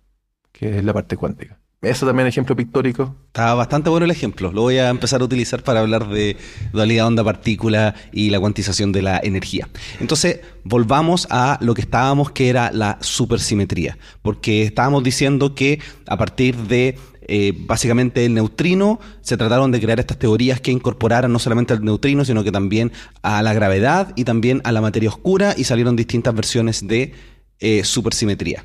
que es la parte cuántica. Eso también es ejemplo pictórico. Está bastante bueno el ejemplo. Lo voy a empezar a utilizar para hablar de dualidad onda-partícula y la cuantización de la energía. Entonces, volvamos a lo que estábamos, que era la supersimetría. Porque estábamos diciendo que a partir de eh, básicamente el neutrino, se trataron de crear estas teorías que incorporaran no solamente al neutrino, sino que también a la gravedad y también a la materia oscura y salieron distintas versiones de eh, supersimetría.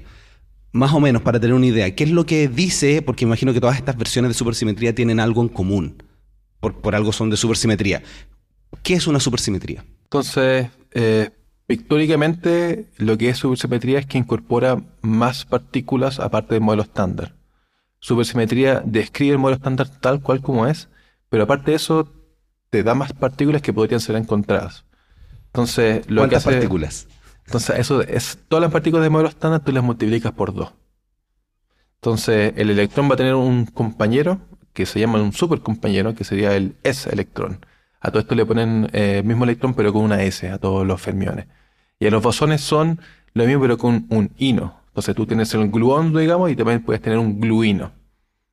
Más o menos, para tener una idea, ¿qué es lo que dice? Porque imagino que todas estas versiones de supersimetría tienen algo en común. Por, algo son de supersimetría. ¿Qué es una supersimetría? Entonces, eh, pictóricamente, lo que es supersimetría es que incorpora más partículas aparte del modelo estándar. Supersimetría describe el modelo estándar tal cual como es, pero aparte de eso, te da más partículas que podrían ser encontradas. Entonces, lo ¿Cuántas que partículas? Entonces, eso es, todas las partículas del modelo estándar tú las multiplicas por dos. Entonces, el electrón va a tener un compañero que se llama un supercompañero, que sería el S-electrón. A todo esto le ponen el eh, mismo electrón, pero con una S, a todos los fermiones. Y a los bosones son lo mismo, pero con un ino. Entonces tú tienes el gluón, digamos, y también puedes tener un gluino.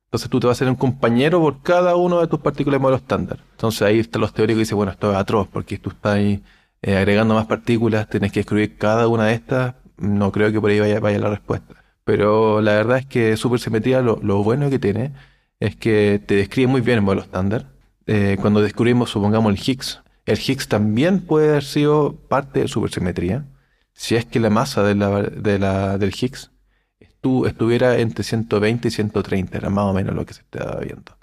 Entonces tú te vas a hacer un compañero por cada uno de tus partículas de modelo estándar. Entonces ahí están los teóricos que dicen, bueno, esto es atroz, porque tú estás ahí eh, agregando más partículas, tienes que escribir cada una de estas. No creo que por ahí vaya, la respuesta. Pero la verdad es que supersimetría lo, lo bueno que tiene es que te describe muy bien el modelo estándar. Eh, cuando descubrimos, supongamos, el Higgs, el Higgs también puede haber sido parte de supersimetría. Si es que la masa de la, de la, del Higgs estuviera entre 120 y 130, era más o menos lo que se estaba viendo.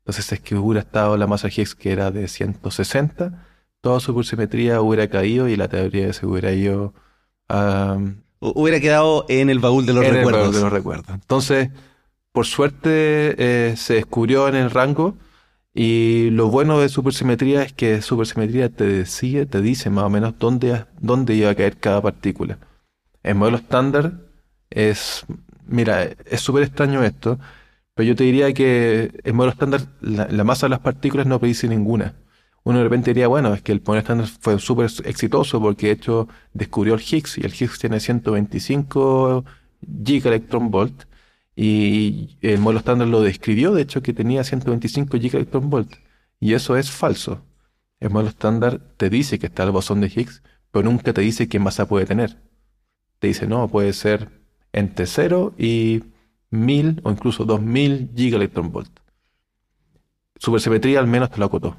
Entonces, si es que hubiera estado la masa Higgs que era de 160, toda supersimetría hubiera caído y la teoría se hubiera ido a... Hubiera quedado en el baúl de los en recuerdos. El baúl de los recuerdos. Entonces, por suerte, eh, se descubrió en el rango y lo bueno de supersimetría es que supersimetría te decide, te dice más o menos dónde, dónde iba a caer cada partícula. En modelo estándar es, mira, es súper extraño esto, pero yo te diría que en modelo estándar la, masa de las partículas no predice ninguna. Uno de repente diría, bueno, es que el modelo estándar fue súper exitoso porque de hecho descubrió el Higgs y el Higgs tiene 125 gigaelectronvolt y el modelo estándar lo describió, de hecho, que tenía 125 gigaelectronvolt. Y eso es falso. El modelo estándar te dice que está el bosón de Higgs, pero nunca te dice qué masa puede tener. Te dice, no, puede ser entre 0 y 1000 o incluso 2000 gigaelectronvolt. Supersimetría al menos te lo acotó.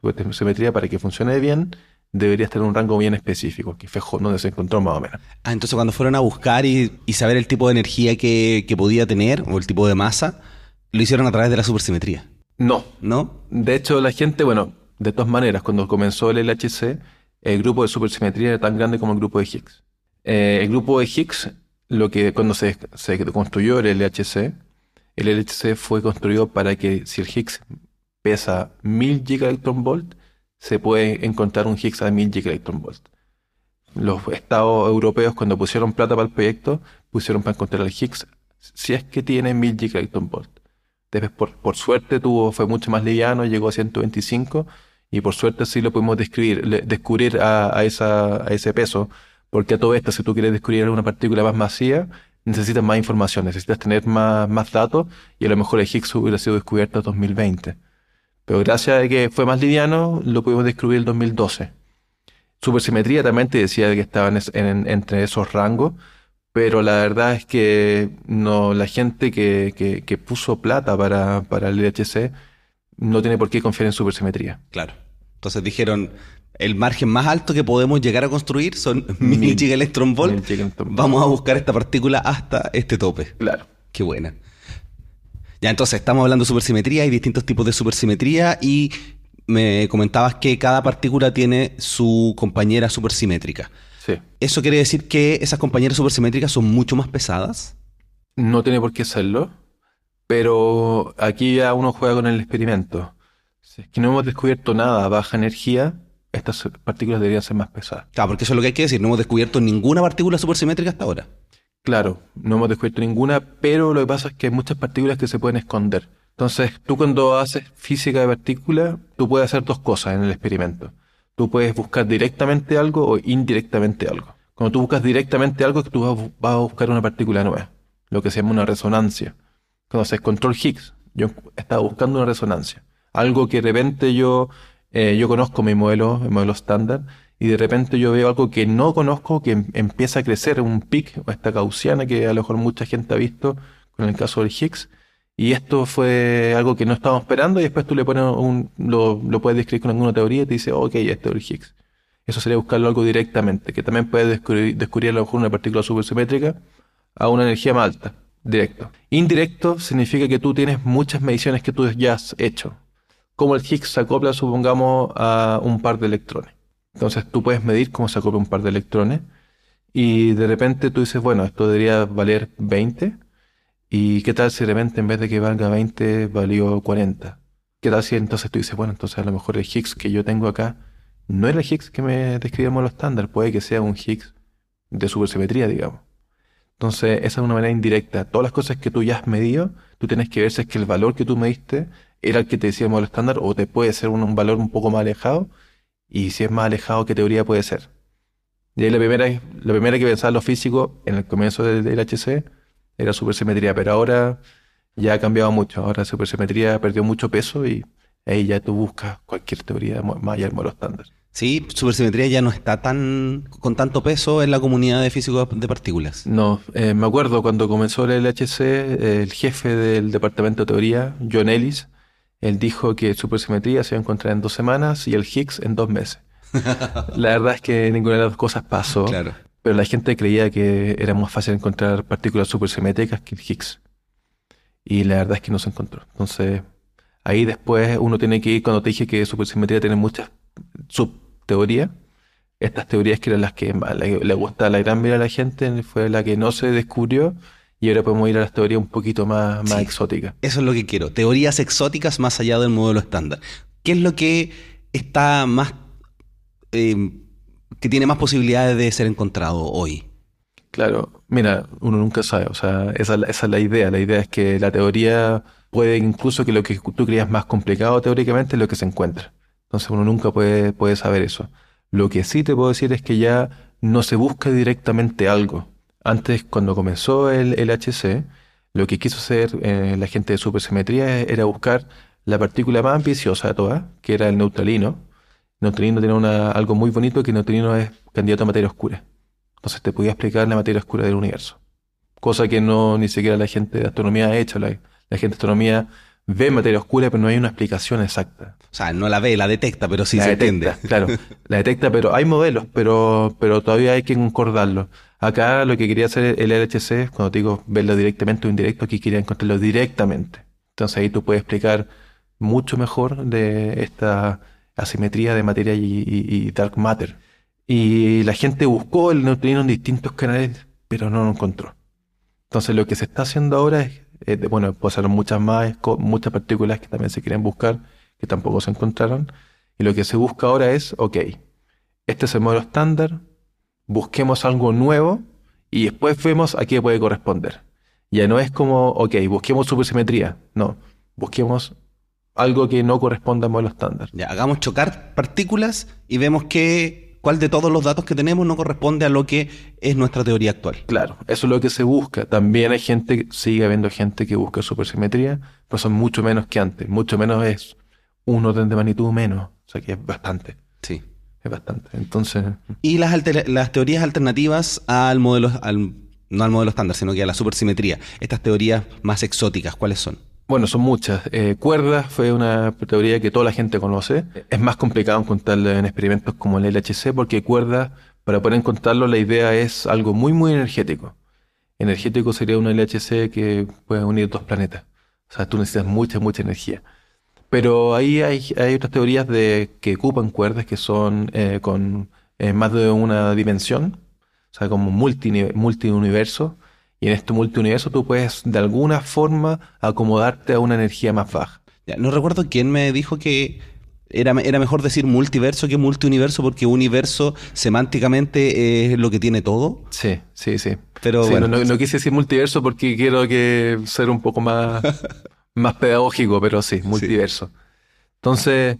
Supersimetría para que funcione bien debería estar en un rango bien específico, que fue donde se encontró más o menos. Ah, entonces cuando fueron a buscar y, saber el tipo de energía que, podía tener o el tipo de masa, lo hicieron a través de la supersimetría. No. ¿No? De hecho, la gente, bueno, de todas maneras, cuando comenzó el LHC, el grupo de supersimetría era tan grande como el grupo de Higgs. Eh, el grupo de Higgs, lo que cuando se, se construyó el LHC, el LHC fue construido para que si el Higgs pesa 1000 gigaelectronvolt, se puede encontrar un Higgs a 1000 gigaelectronvolt. Los estados europeos cuando pusieron plata para el proyecto, pusieron para encontrar el Higgs si es que tiene 1000 gigaelectronvolt. Después, por, por, suerte, tuvo, fue mucho más liviano, llegó a 125 y por suerte sí lo pudimos describir, descubrir a, ese peso, porque a todo esto, si tú quieres descubrir una partícula más masiva, necesitas más información, necesitas tener más, más datos y a lo mejor el Higgs hubiera sido descubierto en 2020. Pero gracias a que fue más liviano, lo pudimos descubrir en el 2012. Supersimetría también te decía que estaban entre esos rangos, pero la verdad es que no, la gente que, que, puso plata para, para el LHC no tiene por qué confiar en supersimetría. Claro. Entonces dijeron, el margen más alto que podemos llegar a construir son (laughs) mil gigaelectronvolt. Vamos a buscar esta partícula hasta este tope. Claro. Qué buena. Ya, entonces estamos hablando de supersimetría, hay distintos tipos de supersimetría y me comentabas que cada partícula tiene su compañera supersimétrica. Sí. ¿Eso quiere decir que esas compañeras supersimétricas son mucho más pesadas? No tiene por qué serlo, pero aquí ya uno juega con el experimento. Si es que no hemos descubierto nada a baja energía, estas partículas deberían ser más pesadas. Claro, porque eso es lo que hay que decir, no hemos descubierto ninguna partícula supersimétrica hasta ahora. Claro, no hemos descubierto ninguna, pero lo que pasa es que hay muchas partículas que se pueden esconder. Entonces, tú cuando haces física de partículas, tú puedes hacer dos cosas en el experimento. Tú puedes buscar directamente algo o indirectamente algo. Cuando tú buscas directamente algo, tú vas a buscar una partícula nueva, lo que se llama una resonancia. Cuando se control Higgs, yo estaba buscando una resonancia. Algo que de repente yo, eh, yo conozco mi modelo, el modelo estándar, y de repente yo veo algo que no conozco, que em, empieza a crecer, un pic, esta gaussiana que a lo mejor mucha gente ha visto con el caso del Higgs, y esto fue algo que no estábamos esperando y después tú le pones un, lo, lo puedes describir con alguna teoría y te dice, ok, este es el Higgs. Eso sería buscarlo algo directamente, que también puedes descubrir, descubrir a lo mejor una partícula supersimétrica a una energía más alta, directo. Indirecto significa que tú tienes muchas mediciones que tú ya has hecho, como el Higgs se acopla, supongamos, a un par de electrones. Entonces tú puedes medir cómo se acopla un par de electrones y de repente tú dices, bueno, esto debería valer 20 y qué tal si de repente en vez de que valga 20 valió 40. ¿Qué tal si entonces tú dices, bueno, entonces a lo mejor el Higgs que yo tengo acá no es el Higgs que me describimos los estándar, puede que sea un Higgs de supersimetría, digamos. Entonces, esa es una manera indirecta. Todas las cosas que tú ya has medido, tú tienes que ver si es que el valor que tú mediste era el que te decíamos el estándar o te puede ser un valor un poco más alejado y si es más alejado, ¿qué teoría puede ser? Y ahí la primera, la primera que pensaba los físicos en el comienzo del, HC era supersimetría, pero ahora ya ha cambiado mucho. Ahora supersimetría perdió mucho peso y ahí ya tú buscas cualquier teoría más allá del modelo estándar. Sí, supersimetría ya no está tan con tanto peso en la comunidad de físicos de partículas. No, eh, me acuerdo cuando comenzó el LHC, el jefe del departamento de teoría, John Ellis, él dijo que supersimetría se iba a encontrar en dos semanas y el Higgs en dos meses. (laughs) la verdad es que ninguna de las dos cosas pasó, Claro. pero la gente creía que era más fácil encontrar partículas supersimétricas que el Higgs. Y la verdad es que no se encontró. Entonces, ahí después uno tiene que ir, cuando te dije que supersimetría tiene muchas subteorías, estas teorías que eran las que le, le gusta a la gran mayoría de la gente, fue la que no se descubrió, y ahora podemos ir a las teorías un poquito más, más Sí. exóticas. Eso es lo que quiero. Teorías exóticas más allá del modelo estándar. ¿Qué es lo que está más. eh, que tiene más posibilidades de ser encontrado hoy? Claro, mira, uno nunca sabe, o sea, esa, es la- esa es la idea. La idea es que la teoría puede incluso que lo que tú creías más complicado teóricamente es lo que se encuentra. Entonces uno nunca puede, puede saber eso. Lo que sí te puedo decir es que ya no se busca directamente algo. Antes, cuando comenzó el, el HC, lo que quiso hacer eh, la gente de supersimetría era buscar la partícula más ambiciosa de todas, que era el neutralino. El neutralino tiene algo muy bonito, que el neutralino es candidato a materia oscura. Entonces te podía explicar la materia oscura del universo. Cosa que no ni siquiera la gente de astronomía ha hecho. La, la gente de astronomía ve materia oscura, pero no hay una explicación exacta. O sea, no la ve, la detecta, pero sí la se detecta, entiende. (laughs) claro. La detecta, pero hay modelos, pero, pero todavía hay que concordarlo. Acá lo que quería hacer el LHC, cuando te digo verlo directamente o indirecto, aquí quería encontrarlo directamente. Entonces ahí tú puedes explicar mucho mejor de esta asimetría de materia y, y- y dark matter. Y la gente buscó el neutrino en distintos canales, pero no lo encontró. Entonces lo que se está haciendo ahora es, eh, de- bueno, ser muchas más, muchas partículas que también se quieren buscar, que tampoco se encontraron. Y lo que se busca ahora es, ok, este es el modelo estándar, busquemos algo nuevo y después vemos a qué puede corresponder. Ya no es como, ok, busquemos supersimetría. No, busquemos algo que no corresponda al modelo estándar. Ya, hagamos chocar partículas y vemos que cuál de todos los datos que tenemos no corresponde a lo que es nuestra teoría actual. Claro, eso es lo que se busca. También hay gente, sigue habiendo gente que busca supersimetría, pero son mucho menos que antes. Mucho menos es un orden de magnitud menos. O sea que es bastante. Sí. Es bastante. Entonces, Y las, alter- las teorías alternativas al modelo, al- no al modelo estándar, sino que a la supersimetría. Estas teorías más exóticas, ¿cuáles son? Bueno, son muchas. Eh, cuerdas fue una teoría que toda la gente conoce. Es más complicado encontrarlo en experimentos como el LHC porque cuerdas, para poder encontrarlo, la idea es algo muy, muy energético. Energético sería un LHC que puede unir dos planetas. O sea, tú necesitas mucha, mucha energía. Pero ahí hay, hay otras teorías de que ocupan cuerdas que son eh, con eh, más de una dimensión, o sea, como multi, multiuniverso. Y en este multiuniverso tú puedes de alguna forma acomodarte a una energía más baja. Ya, no recuerdo quién me dijo que era, era mejor decir multiverso que multiuniverso porque universo semánticamente es lo que tiene todo. Sí, sí, sí. Pero Sí, bueno, no, no- no quise decir multiverso porque quiero que ser un poco más, (laughs) más pedagógico, pero sí, multiverso. Entonces,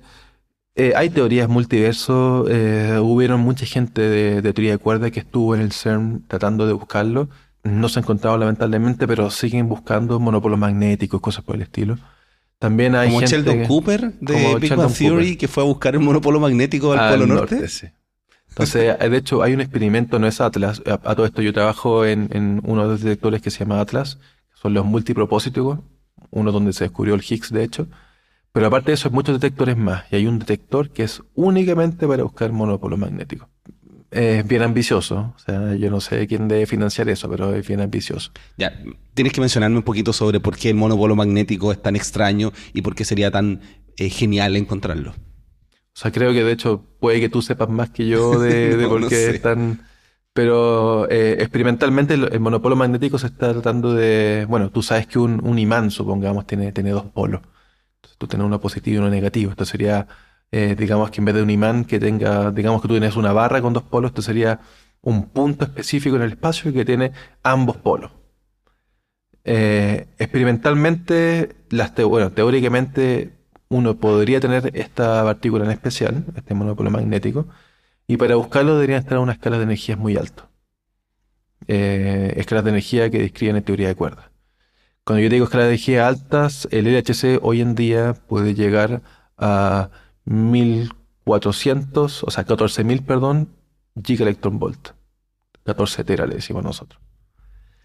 eh, hay teorías multiverso. eh, hubieron mucha gente de, de teoría de cuerda que estuvo en el CERN tratando de buscarlo. No se ha encontrado lamentablemente, pero siguen buscando monopolos magnéticos, cosas por el estilo. También hay como gente Sheldon que- Cooper de como Big Sheldon Bang Theory Cooper. que fue a buscar el monopolo magnético al Al Polo Norte. sí. Entonces, (laughs) de hecho, hay un experimento, no es Atlas. A, a todo esto yo trabajo en, en uno de los detectores que se llama Atlas, son los multipropósitos, uno donde se descubrió el Higgs, de hecho. Pero aparte de eso, hay muchos detectores más. Y hay un detector que es únicamente para buscar monopolos magnéticos. Es bien ambicioso. O sea, yo no sé quién debe financiar eso, pero es bien ambicioso. Ya, tienes que mencionarme un poquito sobre por qué el monopolo magnético es tan extraño y por qué sería tan eh, genial encontrarlo. O sea, creo que de hecho puede que tú sepas más que yo de, (laughs) de No, por no qué sé. están. Pero eh, experimentalmente el, el monopolo magnético se está tratando de. Bueno, tú sabes que un, un imán, supongamos, tiene, tiene dos polos. Entonces tú tienes uno positivo y uno negativo. Esto sería, eh, digamos que en vez de un imán que tenga, digamos que tú tienes una barra con dos polos, esto sería un punto específico en el espacio que tiene ambos polos. Eh, experimentalmente, las bueno, teóricamente uno podría tener esta partícula en especial, este monopolo magnético, y para buscarlo deberían estar a una escala de energías muy alta. Eh, escalas de energía que describen en teoría de cuerdas. Cuando yo digo escala de energía altas, el LHC hoy en día puede llegar a 1400, o sea, 14000, perdón, giga electron volt. 14 tera le decimos nosotros.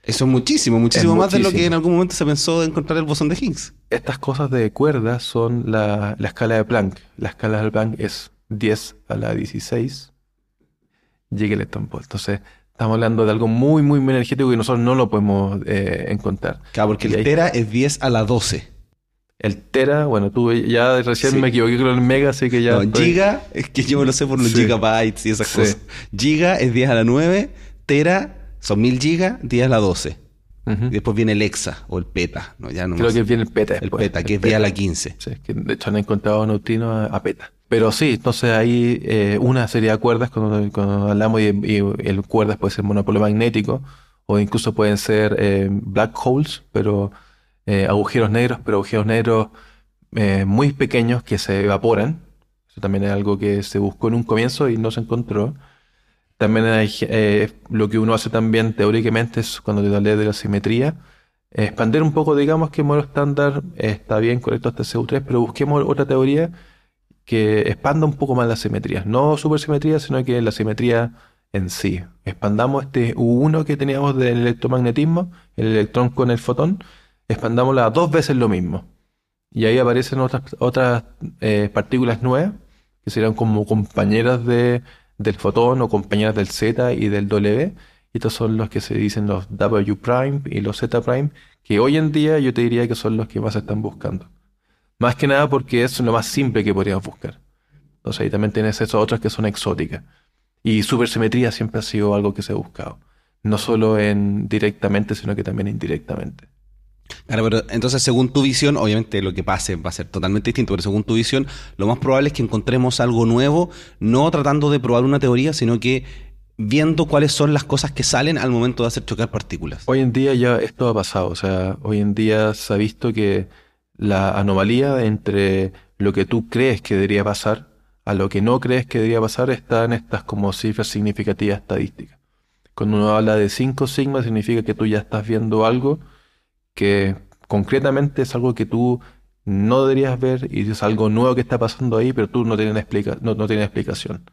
Eso es muchísimo, muchísimo más de lo que en algún momento se pensó de encontrar el bosón de Higgs. Estas cosas de cuerdas son la, la escala de Planck. La escala de Planck es 10 a la 16 electron volt. Entonces, estamos hablando de algo muy, muy, energético y nosotros no lo podemos eh, encontrar. Claro, porque el tera es 10 a la 12. El tera, bueno, tú ya recién me equivoqué con el mega, así que ya. No, giga, es que yo me lo sé por los gigabytes y esas cosas. Giga es 10 a la 9, tera son 1000 gigas, 10 a la 12. Y después viene el hexa o el peta. No, ya no Creo que viene el peta. El peta, que es 10 a la 15. Sí, que de hecho han encontrado neutrinos a peta. Pero sí, entonces hay eh, una serie de cuerdas cuando, hablamos y, el cuerdas puede ser monopolo magnético o incluso pueden ser eh, black holes, pero eh, agujeros negros, pero agujeros negros muy pequeños que se evaporan. Eso también es algo que se buscó en un comienzo y no se encontró. También hay, lo que uno hace también teóricamente es cuando te hablé de la simetría, expandir un poco, digamos que el modelo estándar está bien correcto hasta CU3, pero busquemos otra teoría que expanda un poco más la simetría. No supersimetría, sino que la simetría en sí. Expandamos este U1 que teníamos del electromagnetismo, el electrón con el fotón, expandámosla dos veces lo mismo. Y ahí aparecen otras, otras eh, partículas nuevas, que serían como compañeras de, del fotón o compañeras del Z y del W. Y estos son los que se dicen los W' y los Z', que hoy en día yo te diría que son los que más están buscando. Más que nada porque es lo más simple que podríamos buscar. Entonces ahí también tienes esas otras que son exóticas. Y supersimetría siempre ha sido algo que se ha buscado. No solo en directamente, sino que también indirectamente. Claro, pero entonces según tu visión, obviamente lo que pase va a ser totalmente distinto, pero según tu visión, lo más probable es que encontremos algo nuevo, no tratando de probar una teoría, sino que viendo cuáles son las cosas que salen al momento de hacer chocar partículas. Hoy en día ya esto ha pasado, o sea, hoy en día se ha visto que la anomalía entre lo que tú crees que debería pasar a lo que no crees que debería pasar está en estas como cifras significativas estadísticas. Cuando uno habla de 5 sigma significa que tú ya estás viendo algo que concretamente es algo que tú no deberías ver y es algo nuevo que está pasando ahí, pero tú no tienes, explica no, tienes explicación.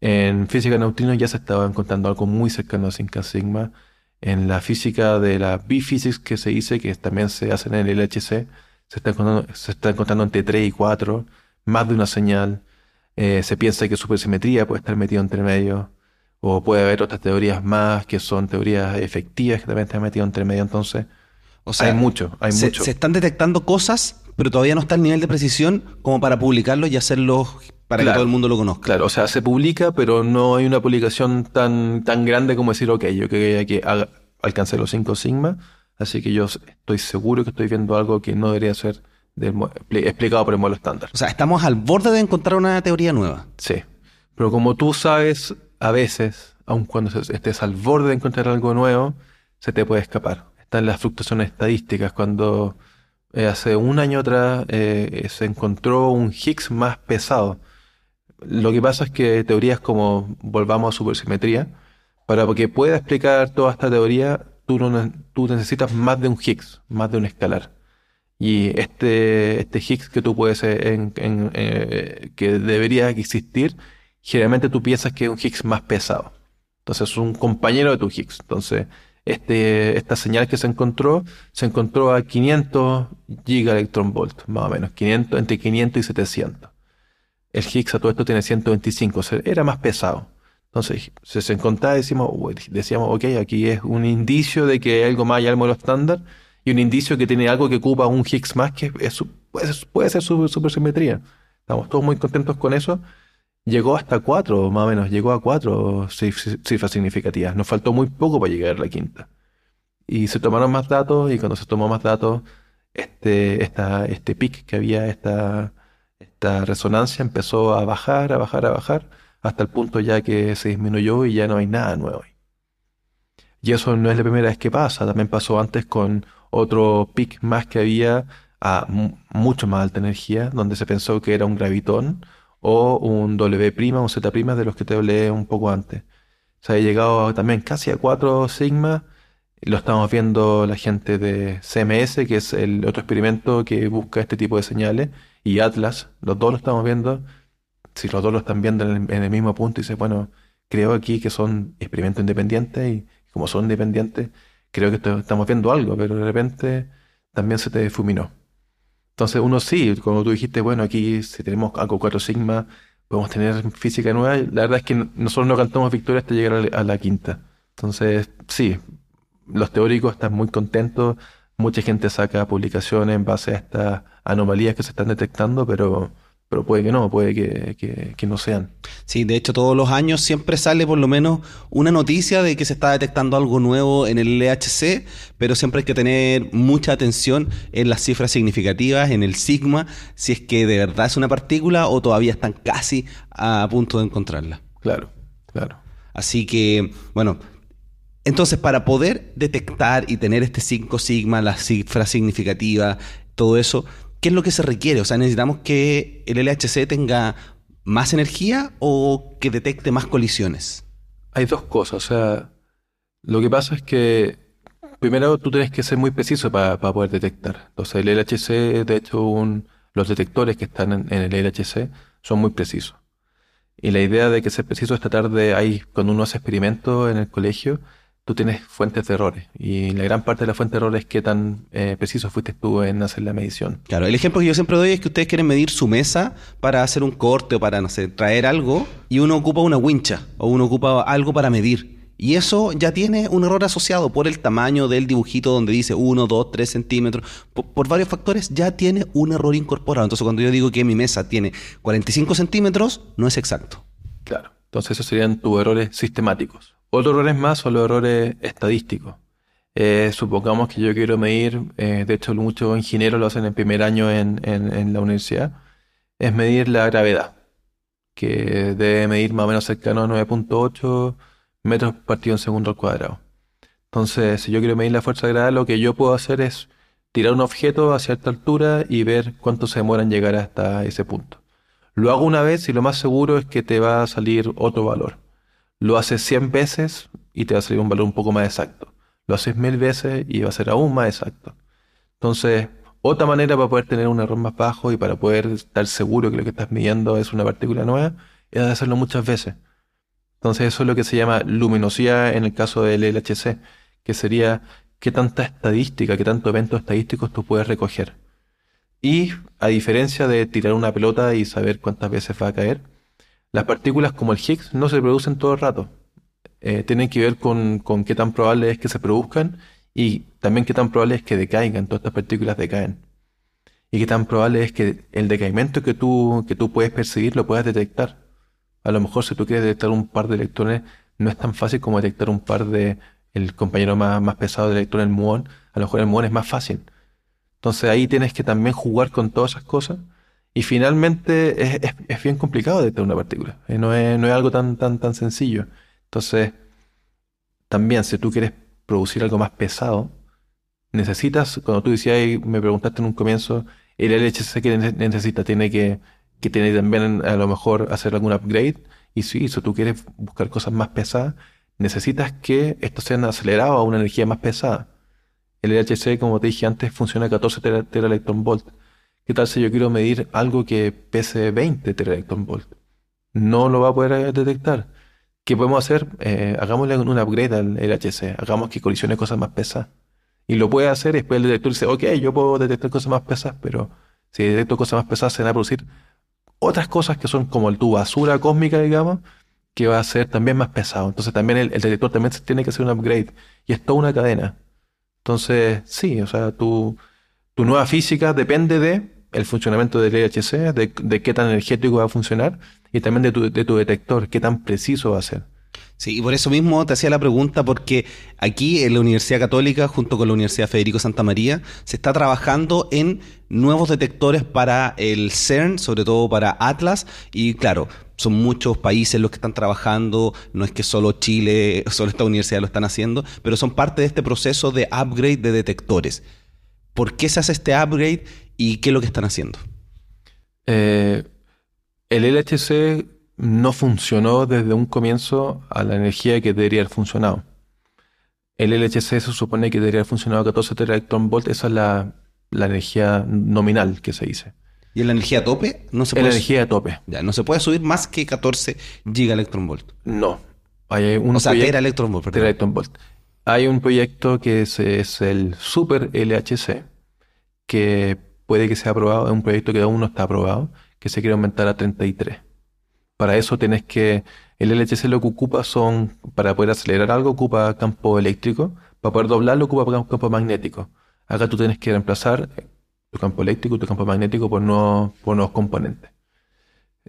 En física neutrino ya se estaba encontrando algo muy cercano a 5 sigma. En la física de la B-Physics que se dice, que también se hace en el LHC, se está encontrando, se está encontrando entre 3 y 4, más de una señal. Eh, se piensa que supersimetría puede estar metido entre medio, o puede haber otras teorías más que son teorías efectivas que también están metidas entre medio. Entonces, o sea, hay mucho, hay se, mucho. Se están detectando cosas, pero todavía no está el nivel de precisión como para publicarlo y hacerlo para que todo el mundo lo conozca. Claro, o sea, se publica, pero no hay una publicación tan, tan grande como decir, ok, yo quería que alcance los 5 sigma Así que yo estoy seguro que estoy viendo algo que no debería ser explicado por el modelo estándar. O sea, estamos al borde de encontrar una teoría nueva. Sí. Pero como tú sabes, a veces, aun cuando estés al borde de encontrar algo nuevo, se te puede escapar. Están las fluctuaciones estadísticas. Cuando eh, hace un año atrás eh, se encontró un Higgs más pesado. Lo que pasa es que teorías como volvamos a supersimetría, para que pueda explicar toda esta teoría, tú, necesitas más de un Higgs, más de un escalar. Y este, este Higgs que tú puedes, eh, que debería existir, generalmente tú piensas que es un Higgs más pesado. Entonces es un compañero de tu Higgs. Entonces, este, esta señal que se encontró, se encontró a 500 gigaelectronvolt, más o menos, 500, entre 500 y 700. El Higgs a todo esto tiene 125, o sea, era más pesado. Entonces, se encontraba decimos, decíamos, ok, aquí es un indicio de que algo más allá del modelo estándar y un indicio que tiene algo que ocupa un Higgs más, que es, puede, ser su supersimetría. Estamos todos muy contentos con eso. Llegó hasta cuatro, más o menos, llegó a cuatro cifras significativas. Nos faltó muy poco para llegar a la quinta. Y se tomaron más datos y cuando se tomó más datos, este, esta, este pic que había, esta, esta resonancia empezó a bajar, a bajar, a bajar hasta el punto ya que se disminuyó y ya no hay nada nuevo. Y eso no es la primera vez que pasa, también pasó antes con otro pic más que había a mucho más alta energía, donde se pensó que era un gravitón o un W', un Z' de los que te hablé un poco antes. Se ha llegado también casi a 4 sigma Lo estamos viendo la gente de CMS, que es el otro experimento que busca este tipo de señales, y Atlas, los dos lo estamos viendo. Si los dos lo están viendo en el, mismo punto, y dice, bueno, creo aquí que son experimentos independientes y como son independientes, creo que estamos viendo algo, pero de repente también se te difuminó. Entonces uno sí, como tú dijiste, bueno, aquí si tenemos algo 4 sigma, podemos tener física nueva. La verdad es que nosotros no cantamos victoria hasta llegar a la quinta. Entonces, sí, los teóricos están muy contentos. Mucha gente saca publicaciones en base a estas anomalías que se están detectando, pero pero puede que no, puede que, no sean. Sí, de hecho todos los años siempre sale por lo menos una noticia de que se está detectando algo nuevo en el LHC, pero siempre hay que tener mucha atención en las cifras significativas, en el sigma, si es que de verdad es una partícula o todavía están casi a punto de encontrarla. Claro, claro. Así que, bueno, entonces para poder detectar y tener este 5 sigma, las cifras significativas, todo eso, ¿qué es lo que se requiere? O sea, necesitamos que el LHC tenga más energía o que detecte más colisiones. Hay dos cosas. O sea, lo que pasa es que primero tú tienes que ser muy preciso para, poder detectar. Entonces, el LHC, de hecho, los detectores que están en, el LHC son muy precisos. Y la idea de que ser preciso es tratar de, ahí, cuando uno hace experimentos en el colegio, tú tienes fuentes de errores. Y la gran parte de la fuente de errores es qué tan eh, preciso fuiste tú en hacer la medición. Claro, el ejemplo que yo siempre doy es que ustedes quieren medir su mesa para hacer un corte o para, no sé, traer algo, y uno ocupa una wincha o uno ocupa algo para medir. Y eso ya tiene un error asociado por el tamaño del dibujito donde dice 1, 2, 3 centímetros. Por, por, varios factores ya tiene un error incorporado. Entonces cuando yo digo que mi mesa tiene 45 centímetros, no es exacto. Claro. Entonces esos serían tus errores sistemáticos. Otro error es más son los errores estadísticos. Eh, supongamos que yo quiero medir, eh, de hecho muchos ingenieros lo hacen en primer año en, la universidad, es medir la gravedad, que debe medir más o menos cercano a 9.8 metros partido en segundo al cuadrado. Entonces, si yo quiero medir la fuerza de gravedad, lo que yo puedo hacer es tirar un objeto a cierta altura y ver cuánto se demora en llegar hasta ese punto. Lo hago una vez y lo más seguro es que te va a salir otro valor. Lo haces 100 veces y te va a salir un valor un poco más exacto. Lo haces mil veces y va a ser aún más exacto. Entonces, otra manera para poder tener un error más bajo y para poder estar seguro que lo que estás midiendo es una partícula nueva es hacerlo muchas veces. Entonces, eso es lo que se llama luminosidad en el caso del LHC, que sería qué tanta estadística, qué tantos eventos estadísticos tú puedes recoger. Y a diferencia de tirar una pelota y saber cuántas veces va a caer, las partículas como el Higgs no se producen todo el rato. Eh, tienen que ver con, qué tan probable es que se produzcan y también qué tan probable es que decaigan, todas estas partículas decaen. Y qué tan probable es que el decaimiento que tú, que tú puedes percibir lo puedas detectar. A lo mejor si tú quieres detectar un par de electrones, no es tan fácil como detectar un par de el compañero más, más pesado de electrones, el muón. A lo mejor el muón es más fácil. Entonces ahí tienes que también jugar con todas esas cosas y finalmente es, bien complicado detectar una partícula. Eh, no, es, algo tan, tan, tan sencillo. Entonces, también si tú quieres producir algo más pesado, necesitas, cuando tú decías me preguntaste en un comienzo, el LHC que necesita, tiene que, que tiene también a lo mejor hacer algún upgrade. Y si tú quieres buscar cosas más pesadas, necesitas que esto sea acelerado a una energía más pesada. El LHC, como te dije antes, funciona a 14 teraelectron ¿Qué tal si yo quiero medir algo que pese 20 volt? No lo va a poder detectar. ¿Qué podemos hacer? Eh, hagámosle un upgrade al LHC. Hagamos que colisione cosas más pesadas. Y lo puede hacer y después el detector dice, ok, yo puedo detectar cosas más pesadas, pero si detecto cosas más pesadas se van a producir otras cosas que son como tu basura cósmica, digamos, que va a ser también más pesado. Entonces también el, detector también tiene que hacer un upgrade. Y es toda una cadena. Entonces, sí, o sea, tu, tu nueva física depende de el funcionamiento del LHC, de, qué tan energético va a funcionar y también de tu, de tu detector, qué tan preciso va a ser. Sí, y por eso mismo te hacía la pregunta, porque aquí en la Universidad Católica, junto con la Universidad Federico Santa María, se está trabajando en nuevos detectores para el CERN, sobre todo para Atlas, y claro, son muchos países los que están trabajando, no es que solo Chile, (laughs) solo esta universidad lo están haciendo, pero son parte de este proceso de upgrade de detectores. ¿Por qué se hace este upgrade y qué es lo que están haciendo? Eh, el LHC no funcionó desde un comienzo a la energía que debería haber funcionado. El LHC se supone que debería funcionar a 14 volt. Esa es la, la energía nominal que se dice. ¿Y en la energía tope? No se puede... energía de tope. Ya, no se puede subir más que 14 gigaelectronvolt. No. Hay un o sea, tera volt. Hay un proyecto que es, el Super LHC, que puede que sea aprobado, es un proyecto que aún no está aprobado, que se quiere aumentar a 33. Para eso tienes que, el LHC lo que ocupa son, para poder acelerar algo, ocupa campo eléctrico, para poder doblarlo ocupa campo magnético. Acá tú tienes que reemplazar tu campo eléctrico y tu campo magnético por por nuevos componentes.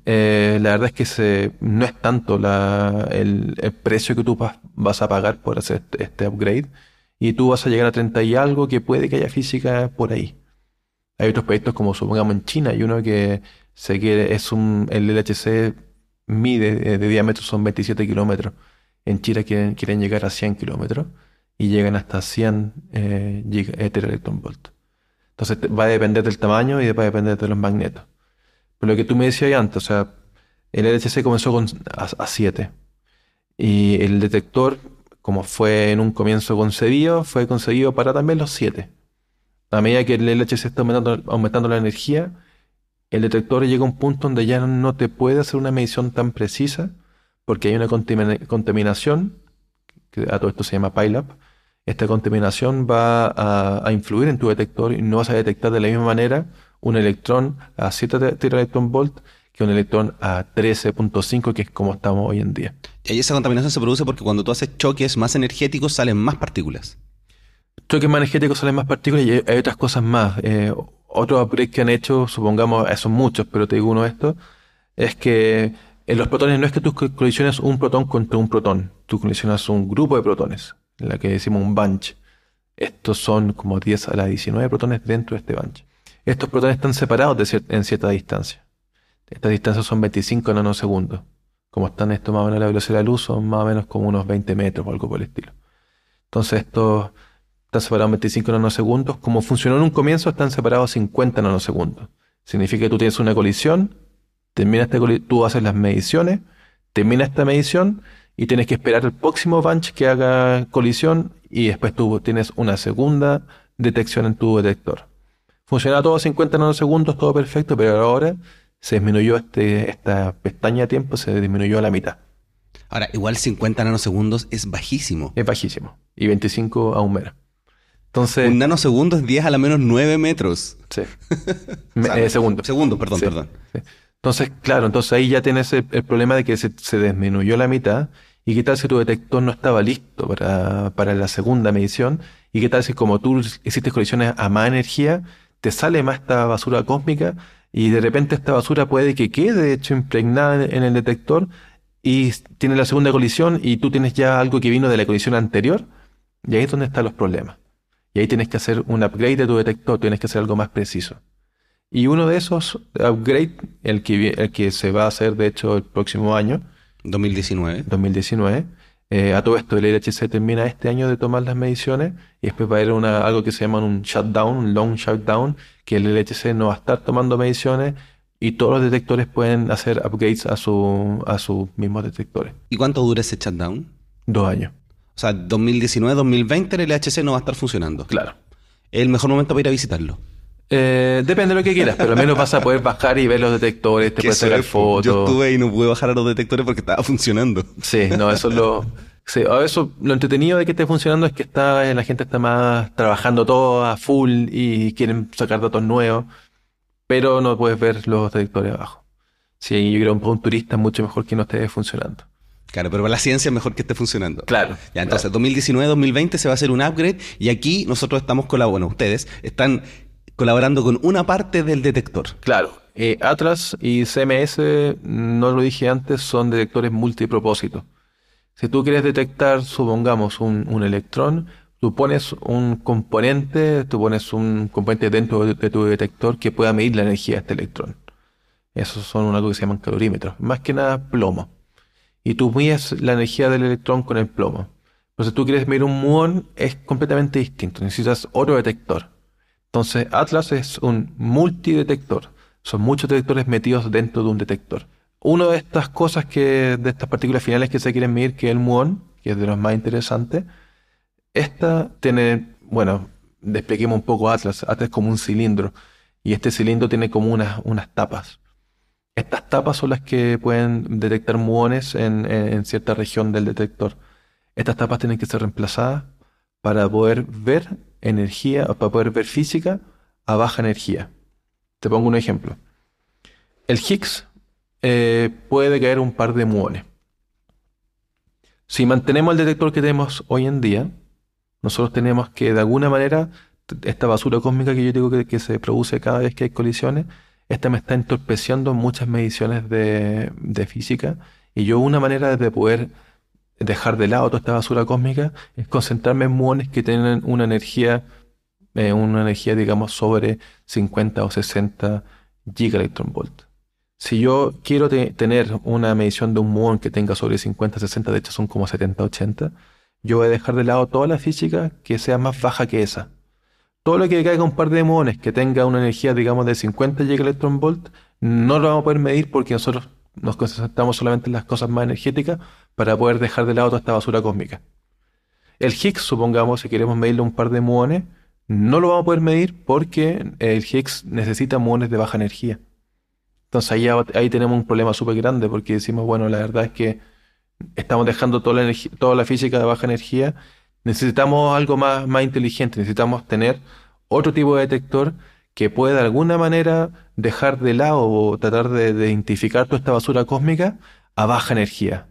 Eh, la verdad es que se, no es tanto el, precio que tú vas a pagar por hacer este, este, upgrade y tú vas a llegar a 30 y algo que puede que haya física por ahí. Hay otros proyectos como supongamos en China, hay uno que se quiere, es un, el LHC mide eh, de, diámetro son 27 kilómetros. En China quieren, quieren llegar a 100 kilómetros y llegan hasta 100 eh, volt. Entonces va a depender del tamaño y va a depender de los magnetos. Pero lo que tú me decías antes, o sea, el LHC comenzó con, a, 7 y el detector, como fue en un comienzo concebido, fue concebido para también los 7. A medida que el LHC está aumentando, aumentando la energía, el detector llega a un punto donde ya no te puede hacer una medición tan precisa porque hay una contaminación, que a todo esto se llama PILAP. Esta contaminación va a, influir en tu detector y no vas a detectar de la misma manera un electrón a 7 volt que un electrón a 13.5, que es como estamos hoy en día. Y esa contaminación se produce porque cuando tú haces choques más energéticos salen más partículas. Choques más energéticos salen más partículas y hay otras cosas más. Eh, otros upgrades que han hecho, supongamos, eh, son muchos, pero te digo uno de estos, es que en los protones no es que tú colisiones un protón contra un protón, tú colisionas un grupo de protones, en la que decimos un bunch. Estos son como 10 a la 19 protones dentro de este bunch. Estos protones están separados en cierta distancia. Estas distancias son 25 nanosegundos. Como están estos más o menos a la velocidad de la luz, son más o menos como unos 20 metros o algo por el estilo. Entonces estos están separados 25 nanosegundos. Como funcionó en un comienzo, están separados 50 nanosegundos. Significa que tú tienes una colisión, termina esta tú haces las mediciones, termina esta medición y tienes que esperar el próximo bunch que haga colisión y después tú tienes una segunda detección en tu detector. Funciona todo a 50 nanosegundos, todo perfecto, pero ahora se disminuyó este, esta pestaña de tiempo, se disminuyó a la mitad. Ahora, igual 50 nanosegundos es bajísimo. Es bajísimo. Y 25 aún menos. Entonces, un nanosegundo es 10 a la menos 9 metros. Sí. (laughs) Eh, segundo. Segundo, perdón, perdón. Entonces, claro, entonces ahí ya tienes el, problema de que se, disminuyó la mitad. ¿Y qué tal si tu detector no estaba listo para, para la segunda medición? ¿Y qué tal si como tú hiciste colisiones a más energía, te sale más esta basura cósmica y de repente esta basura puede que quede de hecho impregnada en el detector y tiene la segunda colisión y tú tienes ya algo que vino de la colisión anterior? Y ahí es donde están los problemas. Y ahí tienes que hacer un upgrade de tu detector, tienes que hacer algo más preciso. Y uno de esos upgrades, el que, el que se va a hacer de hecho el próximo año, 2019. 2019. Eh, a todo esto, el LHC termina este año de tomar las mediciones y después va a haber una, algo que se llama un shutdown, un long shutdown, que el LHC no va a estar tomando mediciones y todos los detectores pueden hacer upgrades a, su, a sus mismos detectores. ¿Y cuánto dura ese shutdown? Dos años. O sea, 2019-2020 el LHC no va a estar funcionando. Claro. ¿Es el mejor momento para ir a visitarlo? Eh, depende de lo que quieras, pero al menos vas a poder bajar y ver los detectores, te puedes sacar fotos. Yo estuve y no pude bajar a los detectores porque estaba funcionando. Sí, no, eso es lo... Sí, eso, lo entretenido de que esté funcionando es que está, la gente está más trabajando todo a full y quieren sacar datos nuevos, pero no puedes ver los detectores abajo. Sí, yo creo que un turista es mucho mejor que no esté funcionando. Claro, pero para la ciencia es mejor que esté funcionando. Claro. Ya, entonces, 2019-2020 se va a hacer un upgrade y aquí nosotros estamos colaborando, bueno, ustedes están colaborando con una parte del detector. Claro. Eh, Atlas y CMS, no lo dije antes, son detectores multipropósito. Si tú quieres detectar, supongamos, un, electrón, tú pones un componente, tú pones un componente dentro de, tu detector que pueda medir la energía de este electrón. Esos son algo que se llaman calorímetros. Más que nada plomo y tú mides la energía del electrón con el plomo. Entonces tú quieres medir un muón, es completamente distinto. Necesitas otro detector. Entonces Atlas es un multidetector. Son muchos detectores metidos dentro de un detector. Una de estas cosas que, de estas partículas finales que se quieren medir, que es el muón, que es de los más interesantes, Esta tiene, bueno, despleguemos un poco Atlas. Atlas es como un cilindro. Y este cilindro tiene como unas, unas tapas. Estas tapas son las que pueden detectar muones en, cierta región del detector. Estas tapas tienen que ser reemplazadas para poder ver energía, para poder ver física a baja energía. Te pongo un ejemplo. El Higgs eh, puede caer un par de muones. Si mantenemos el detector que tenemos hoy en día, nosotros tenemos que de alguna manera, esta basura cósmica que yo digo que se produce cada vez que hay colisiones, esta me está entorpeciendo muchas mediciones de, física y yo una manera de poder dejar de lado toda esta basura cósmica es concentrarme en muones que tienen una energía, eh, una energía digamos sobre 50 o 60 gigaelectronvolt. Si yo quiero tener una medición de un muón que tenga sobre 50, 60, de hecho son como 70, 80, yo voy a dejar de lado toda la física que sea más baja que esa todo lo que caiga un par de muones que tenga una energía, digamos, de 50 gigaelectronvolt, no lo vamos a poder medir porque nosotros nos concentramos solamente en las cosas más energéticas para poder dejar de lado toda esta basura cósmica. El Higgs, supongamos, si queremos medirle un par de muones, no lo vamos a poder medir porque el Higgs necesita muones de baja energía. Entonces ahí, ahí tenemos un problema súper grande porque decimos, bueno, la verdad es que estamos dejando toda la, toda la física de baja energía Necesitamos algo más, más inteligente, necesitamos tener otro tipo de detector que pueda de alguna manera dejar de lado o tratar de, identificar toda esta basura cósmica a baja energía.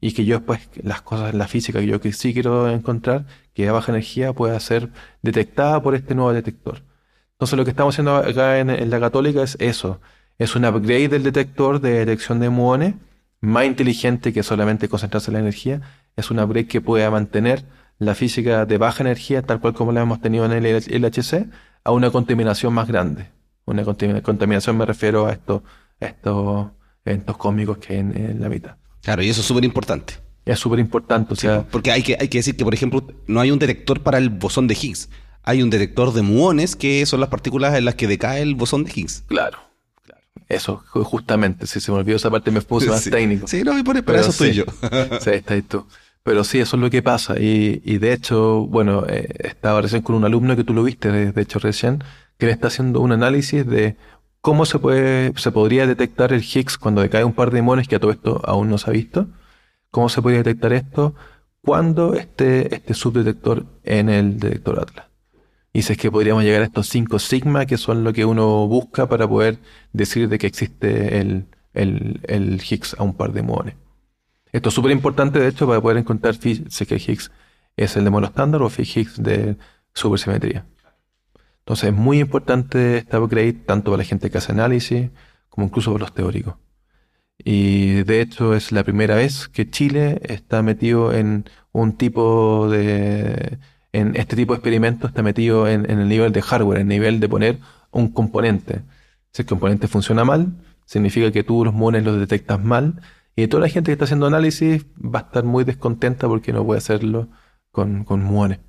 Y que yo después, las cosas, la física que yo sí quiero encontrar, que a baja energía pueda ser detectada por este nuevo detector. Entonces lo que estamos haciendo acá en, en la católica es eso. Es un upgrade del detector de detección de muones, más inteligente que solamente concentrarse en la energía. Es un upgrade que pueda mantener la física de baja energía, tal cual como la hemos tenido en el LHC, a una contaminación más grande. Una contaminación me refiero a estos, estos eventos cósmicos que hay en, la mitad. Claro, y eso es súper importante. Es súper importante, o sea... porque hay que, hay que decir que, por ejemplo, no hay un detector para el bosón de Higgs. Hay un detector de muones que son las partículas en las que decae el bosón de Higgs. Claro. claro. Eso, justamente. Si se me olvidó esa parte, me puse (laughs) más técnico. Sí, no, y por, eso estoy yo. (laughs) sí, está ahí tú. Pero sí, eso es lo que pasa. Y, y de hecho, bueno, eh, estaba recién con un alumno que tú lo viste, de, hecho recién, que le está haciendo un análisis de cómo se puede, se podría detectar el Higgs cuando decae un par de muones, que a todo esto aún no se ha visto. ¿Cómo se podría detectar esto cuando esté este subdetector en el detector Atlas? Y si es que podríamos llegar a estos 5 sigma, que son lo que uno busca para poder decir de que existe el, el, el Higgs a un par de muones. Esto es súper importante, de hecho, para poder encontrar si que Higgs es el de mono estándar o Higgs de supersimetría. Entonces es muy importante este upgrade tanto para la gente que hace análisis como incluso para los teóricos. Y de hecho es la primera vez que Chile está metido en un tipo de... en este tipo de experimentos está metido en, en el nivel de hardware, en el nivel de poner un componente. Si el componente funciona mal, significa que tú los mones los detectas mal y toda la gente que está haciendo análisis va a estar muy descontenta porque no puede hacerlo con, con muones.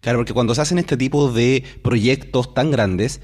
Claro, porque cuando se hacen este tipo de proyectos tan grandes,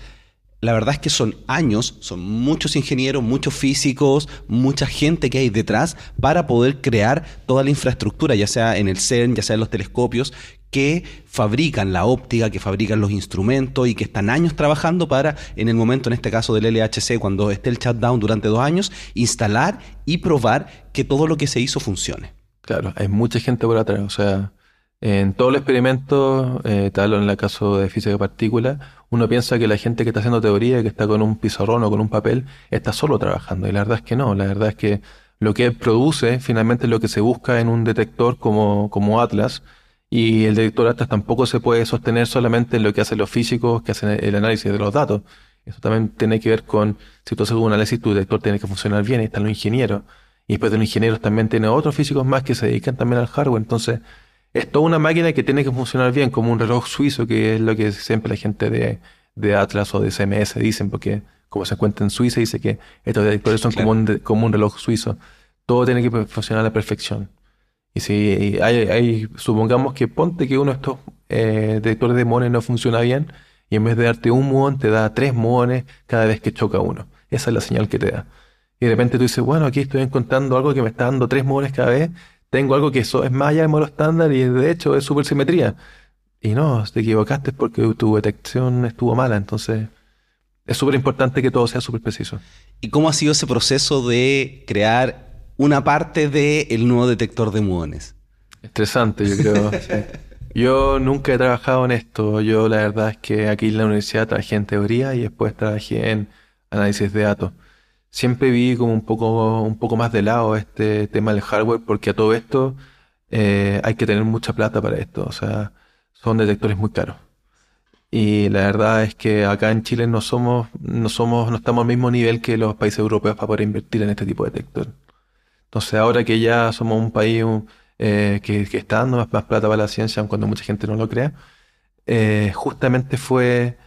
la verdad es que son años, son muchos ingenieros, muchos físicos, mucha gente que hay detrás para poder crear toda la infraestructura, ya sea en el CERN, ya sea en los telescopios, que fabrican la óptica, que fabrican los instrumentos y que están años trabajando para, en el momento, en este caso del LHC, cuando esté el shutdown durante dos años, instalar y probar que todo lo que se hizo funcione. Claro, hay mucha gente por atrás, o sea, en todo el experimento, eh, tal en el caso de física de partículas, uno piensa que la gente que está haciendo teoría, que está con un pizarrón o con un papel, está solo trabajando. Y la verdad es que no, la verdad es que lo que produce finalmente es lo que se busca en un detector como, como Atlas, y el detector Atlas tampoco se puede sostener solamente en lo que hacen los físicos que hacen el análisis de los datos. Eso también tiene que ver con, si tú haces un análisis, tu detector tiene que funcionar bien, y están los ingenieros. Y después de los ingenieros también tiene otros físicos más que se dedican también al hardware. Entonces, es toda una máquina que tiene que funcionar bien, como un reloj suizo, que es lo que siempre la gente de, de Atlas o de CMS dicen, porque como se encuentra en Suiza, dice que estos detectores son como, un, como un reloj suizo. Todo tiene que funcionar a la perfección. Y si hay, supongamos que ponte que uno de estos eh, detectores de muones no funciona bien, y en vez de darte un muón, te da tres muones cada vez que choca uno. Esa es la señal que te da. Y de repente tú dices, bueno, aquí estoy encontrando algo que me está dando tres muones cada vez, tengo algo que eso es más allá del modelo estándar y de hecho es supersimetría. y no, te equivocaste porque tu detección estuvo mala, entonces es súper importante que todo sea súper preciso. ¿Y cómo ha sido ese proceso de crear una parte del nuevo detector de muones? Estresante, yo creo. (laughs) Yo nunca he trabajado en esto. Yo la verdad es que aquí en la universidad trabajé en teoría y después trabajé en análisis de datos. Siempre vi como un poco, un poco más de lado este tema del hardware porque a todo esto eh, hay que tener mucha plata para esto. O sea, son detectores muy caros. Y la verdad es que acá en Chile no somos, no somos, no estamos al mismo nivel que los países europeos para poder invertir en este tipo de detector. Entonces ahora que ya somos un país eh, que, está dando más, plata para la ciencia, aun cuando mucha gente no lo crea, eh, justamente fue